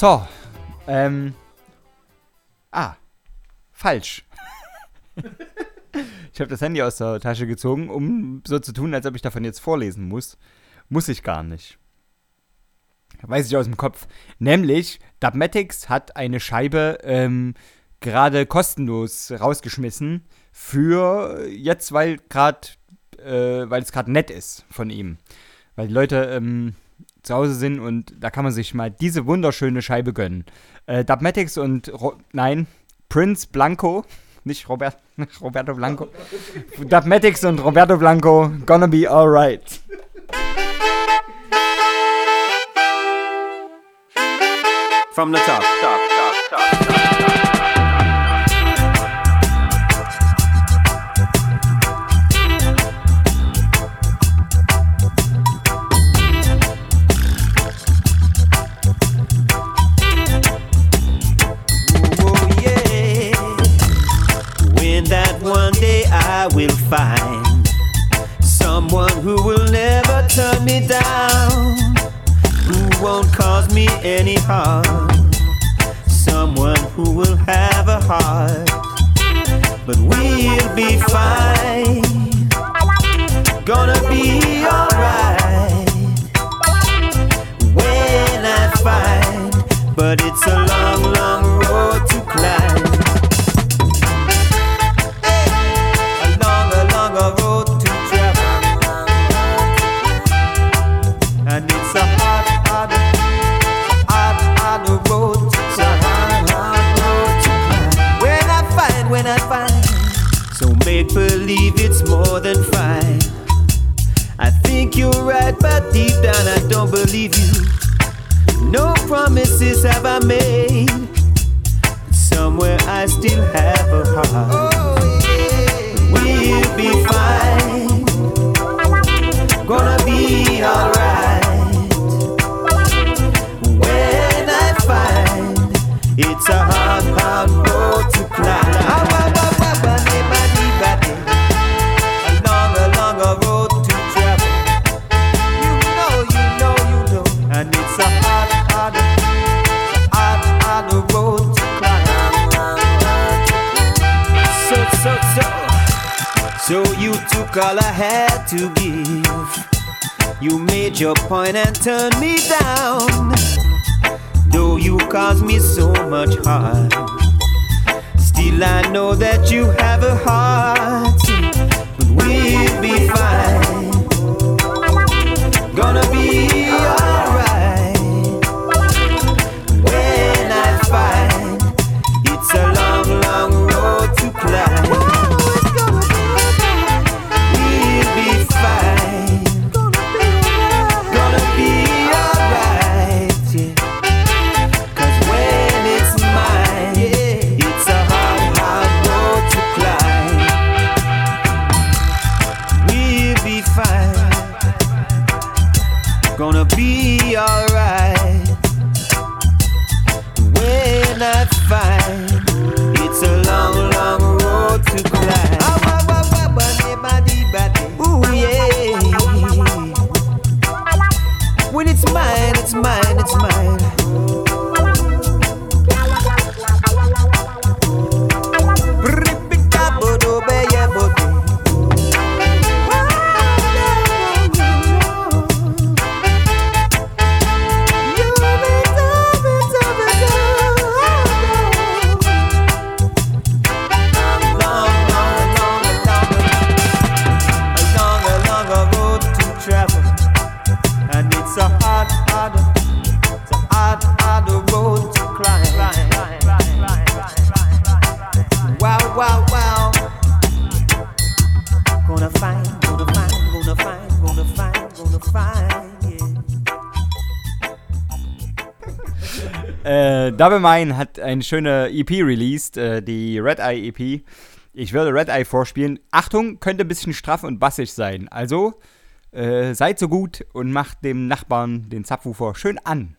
So. Ähm. Ah. Falsch. ich habe das Handy aus der Tasche gezogen, um so zu tun, als ob ich davon jetzt vorlesen muss. Muss ich gar nicht. Weiß ich aus dem Kopf. Nämlich, Dubmatics hat eine Scheibe ähm, gerade kostenlos rausgeschmissen für jetzt, weil gerade, äh, weil es gerade nett ist von ihm. Weil die Leute ähm, zu Hause sind und da kann man sich mal diese wunderschöne Scheibe gönnen. Äh, Dubmatics und, Ro nein, Prince Blanco, nicht Robert, Roberto Blanco. Dubmatics und Roberto Blanco, gonna be alright. From the top, top, top, top, top. I will find someone who will never turn me down, who won't cause me any harm, someone who will have a heart, but we'll be fine. Gonna be alright when I find, but it's a long, long road to climb. Believe it's more than fine. I think you're right, but deep down I don't believe you. No promises have I made. Somewhere I still have a heart. We'll be fine. Gonna be alright. When I find it's a hard, hard road to climb. Took all I had to give. You made your point and turned me down. Though you caused me so much harm. Still, I know that you have a heart. Double Mine hat eine schöne EP released, äh, die Red Eye EP. Ich würde Red Eye vorspielen. Achtung, könnte ein bisschen straff und bassig sein. Also äh, seid so gut und macht dem Nachbarn den Subwoofer schön an.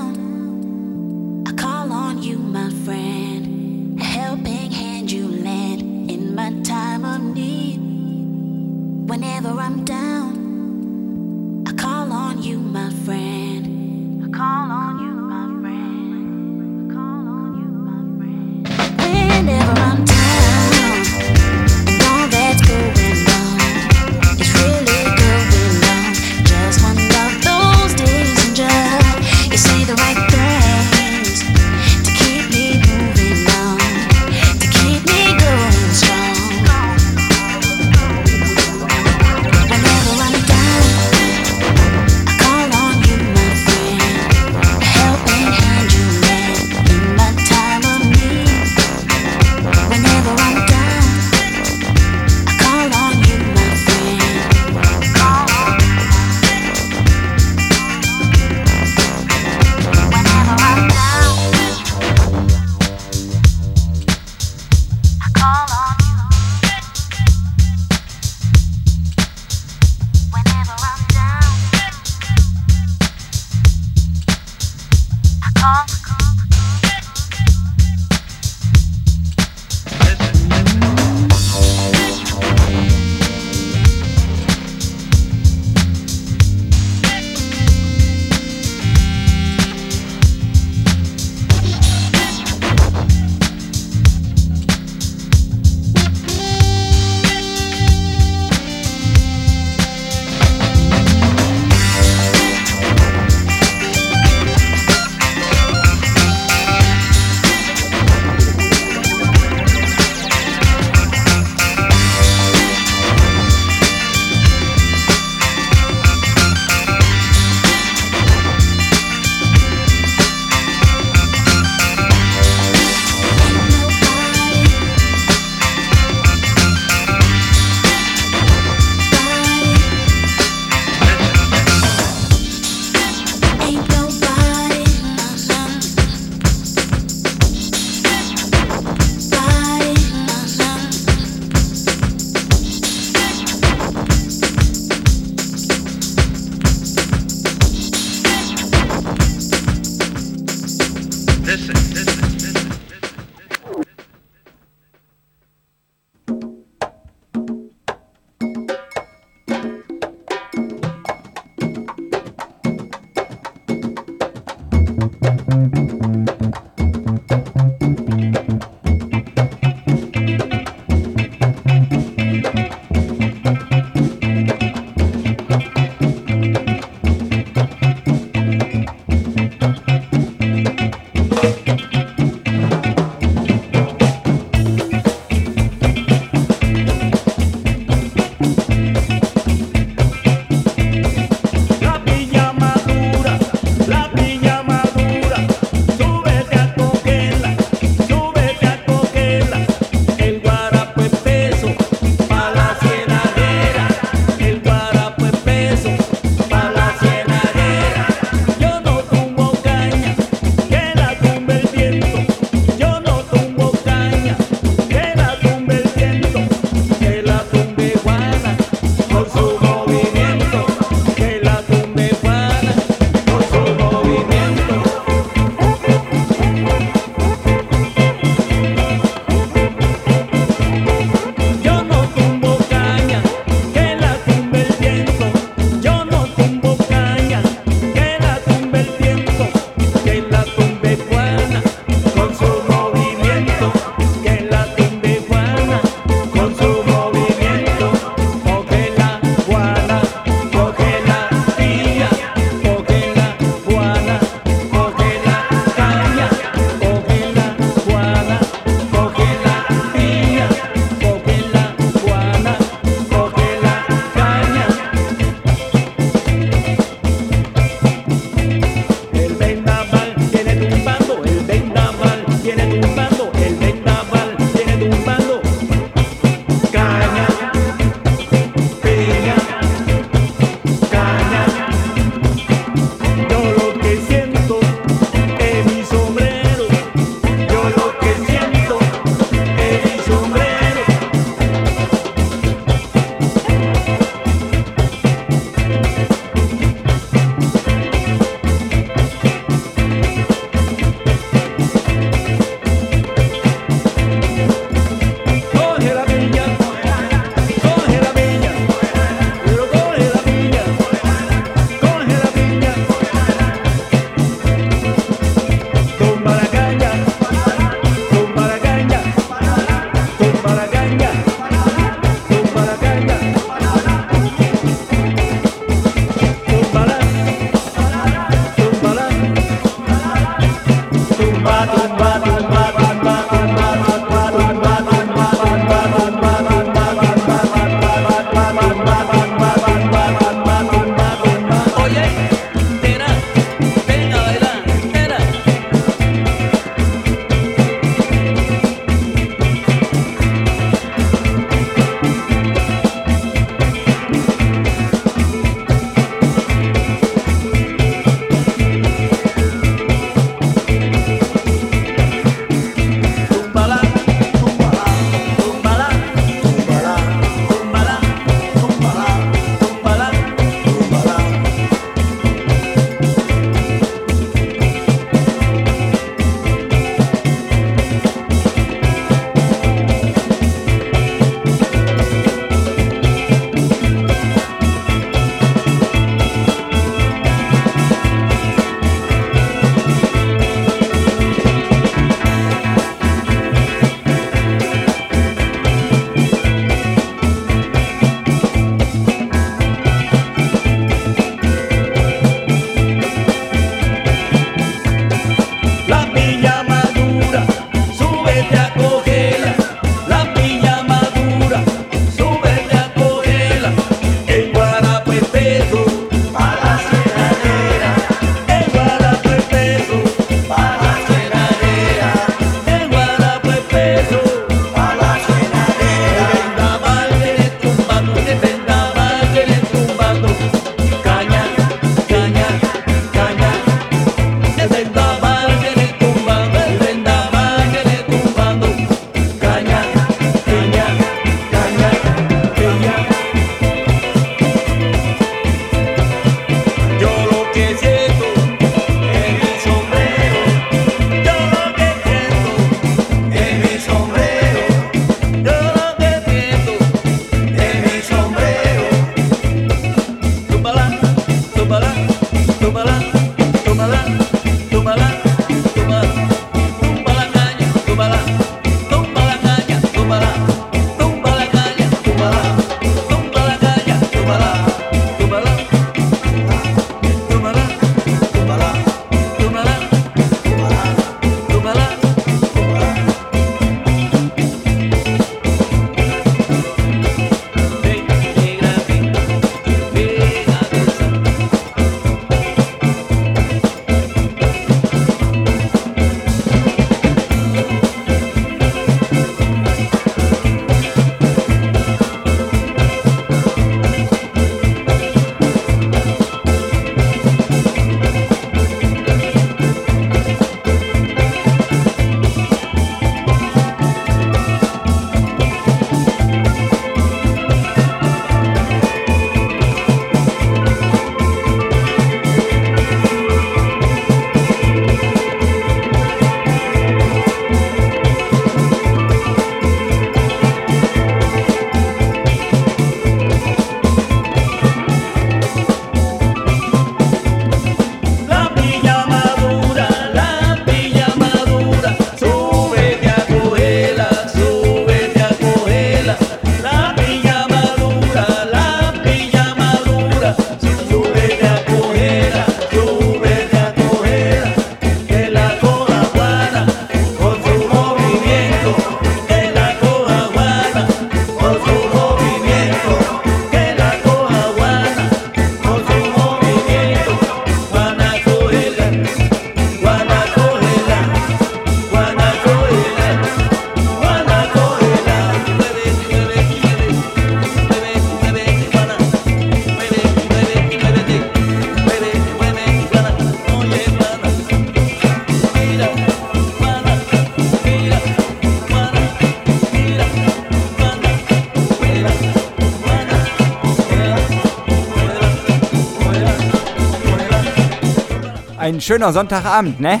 Ein schöner Sonntagabend, ne?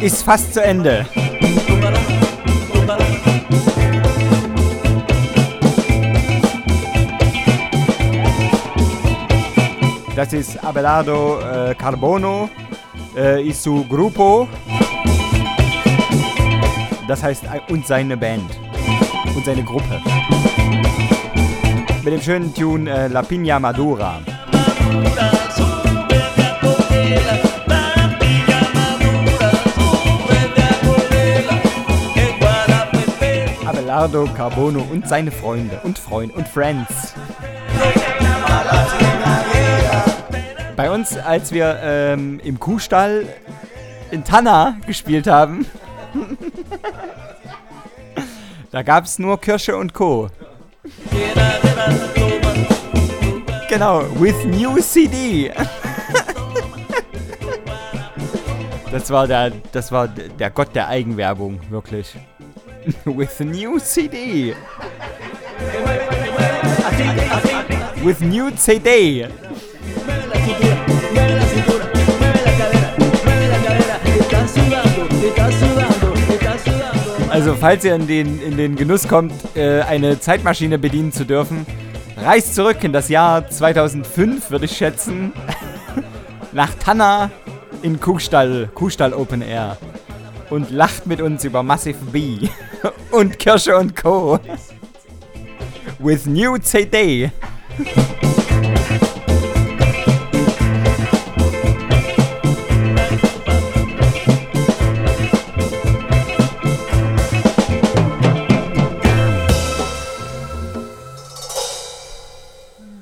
Ist fast zu Ende. Das ist Abelardo äh, Carbono, äh, ist su Gruppo. Das heißt, äh, und seine Band. Und seine Gruppe. Mit dem schönen Tune äh, La Piña Madura. Abelardo Carbono und seine Freunde und Freunde und Friends. Bei uns, als wir ähm, im Kuhstall in Tanna gespielt haben, da gab es nur Kirsche und Co. Genau, with new CD. Das war der, das war der Gott der Eigenwerbung, wirklich. with new CD. With new CD. Also falls ihr in den, in den Genuss kommt, äh, eine Zeitmaschine bedienen zu dürfen, reist zurück in das Jahr 2005, würde ich schätzen, nach Tanna in Kuhstall, Kuhstall Open Air und lacht mit uns über Massive B und Kirsche und Co. With new CD.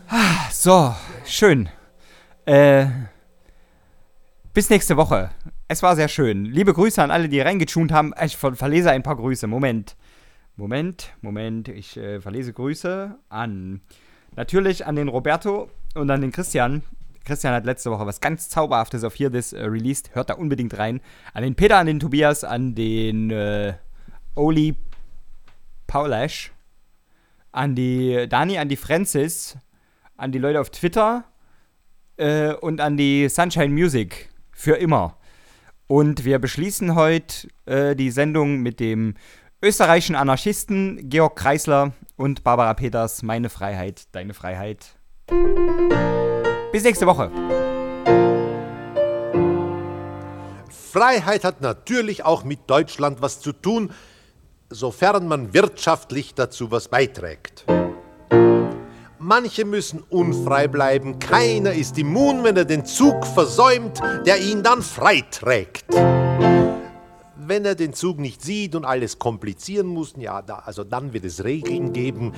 Ah, So, schön. Äh, bis nächste Woche. Es war sehr schön. Liebe Grüße an alle, die reingetunt haben. Ich ver verlese ein paar Grüße. Moment. Moment, Moment. Ich äh, verlese Grüße an. Natürlich an den Roberto und an den Christian. Christian hat letzte Woche was ganz Zauberhaftes auf hier das äh, released. Hört da unbedingt rein. An den Peter, an den Tobias, an den äh, Oli Paulasch, an die Dani, an die Francis, an die Leute auf Twitter äh, und an die Sunshine Music für immer. Und wir beschließen heute äh, die Sendung mit dem österreichischen Anarchisten Georg Kreisler und Barbara Peters Meine Freiheit, deine Freiheit. Bis nächste Woche. Freiheit hat natürlich auch mit Deutschland was zu tun, sofern man wirtschaftlich dazu was beiträgt. Manche müssen unfrei bleiben, keiner ist immun, wenn er den Zug versäumt, der ihn dann freiträgt. Wenn er den Zug nicht sieht und alles komplizieren muss, ja, da, also dann wird es Regeln geben,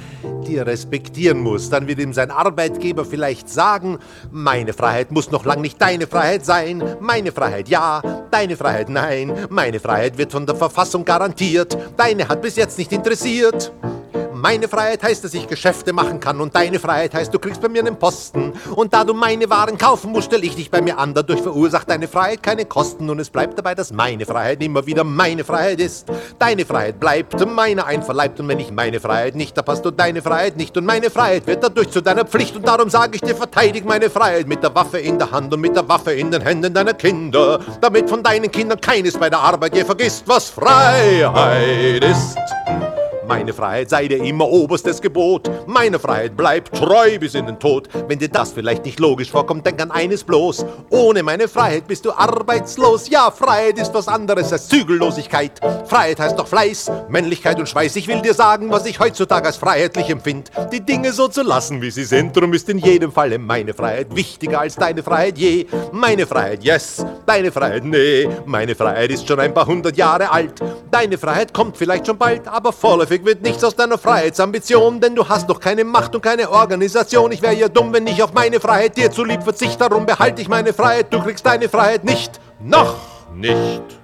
die er respektieren muss. Dann wird ihm sein Arbeitgeber vielleicht sagen, meine Freiheit muss noch lang nicht deine Freiheit sein. Meine Freiheit ja, deine Freiheit nein. Meine Freiheit wird von der Verfassung garantiert. Deine hat bis jetzt nicht interessiert. Meine Freiheit heißt, dass ich Geschäfte machen kann und deine Freiheit heißt, du kriegst bei mir einen Posten. Und da du meine Waren kaufen musst, stell ich dich bei mir an. Dadurch verursacht deine Freiheit keine Kosten und es bleibt dabei, dass meine Freiheit immer wieder meine Freiheit ist. Deine Freiheit bleibt meine einverleibt und wenn ich meine Freiheit nicht, da passt du deine Freiheit nicht und meine Freiheit wird dadurch zu deiner Pflicht und darum sage ich dir, verteidig meine Freiheit mit der Waffe in der Hand und mit der Waffe in den Händen deiner Kinder, damit von deinen Kindern keines bei der Arbeit je vergisst, was Freiheit ist. Meine Freiheit sei dir immer oberstes Gebot. Meine Freiheit bleibt treu bis in den Tod. Wenn dir das vielleicht nicht logisch vorkommt, denk an eines bloß. Ohne meine Freiheit bist du arbeitslos. Ja, Freiheit ist was anderes als Zügellosigkeit. Freiheit heißt doch Fleiß, Männlichkeit und Schweiß. Ich will dir sagen, was ich heutzutage als freiheitlich empfind. Die Dinge so zu lassen, wie sie sind. Drum ist in jedem Falle meine Freiheit wichtiger als deine Freiheit je. Meine Freiheit, yes. Deine Freiheit, nee. Meine Freiheit ist schon ein paar hundert Jahre alt. Deine Freiheit kommt vielleicht schon bald, aber vorläufig wird nichts aus deiner Freiheitsambition, denn du hast doch keine Macht und keine Organisation. Ich wäre ja dumm, wenn ich auf meine Freiheit dir zulieb verzichte. Darum behalte ich meine Freiheit, du kriegst deine Freiheit nicht. Noch nicht.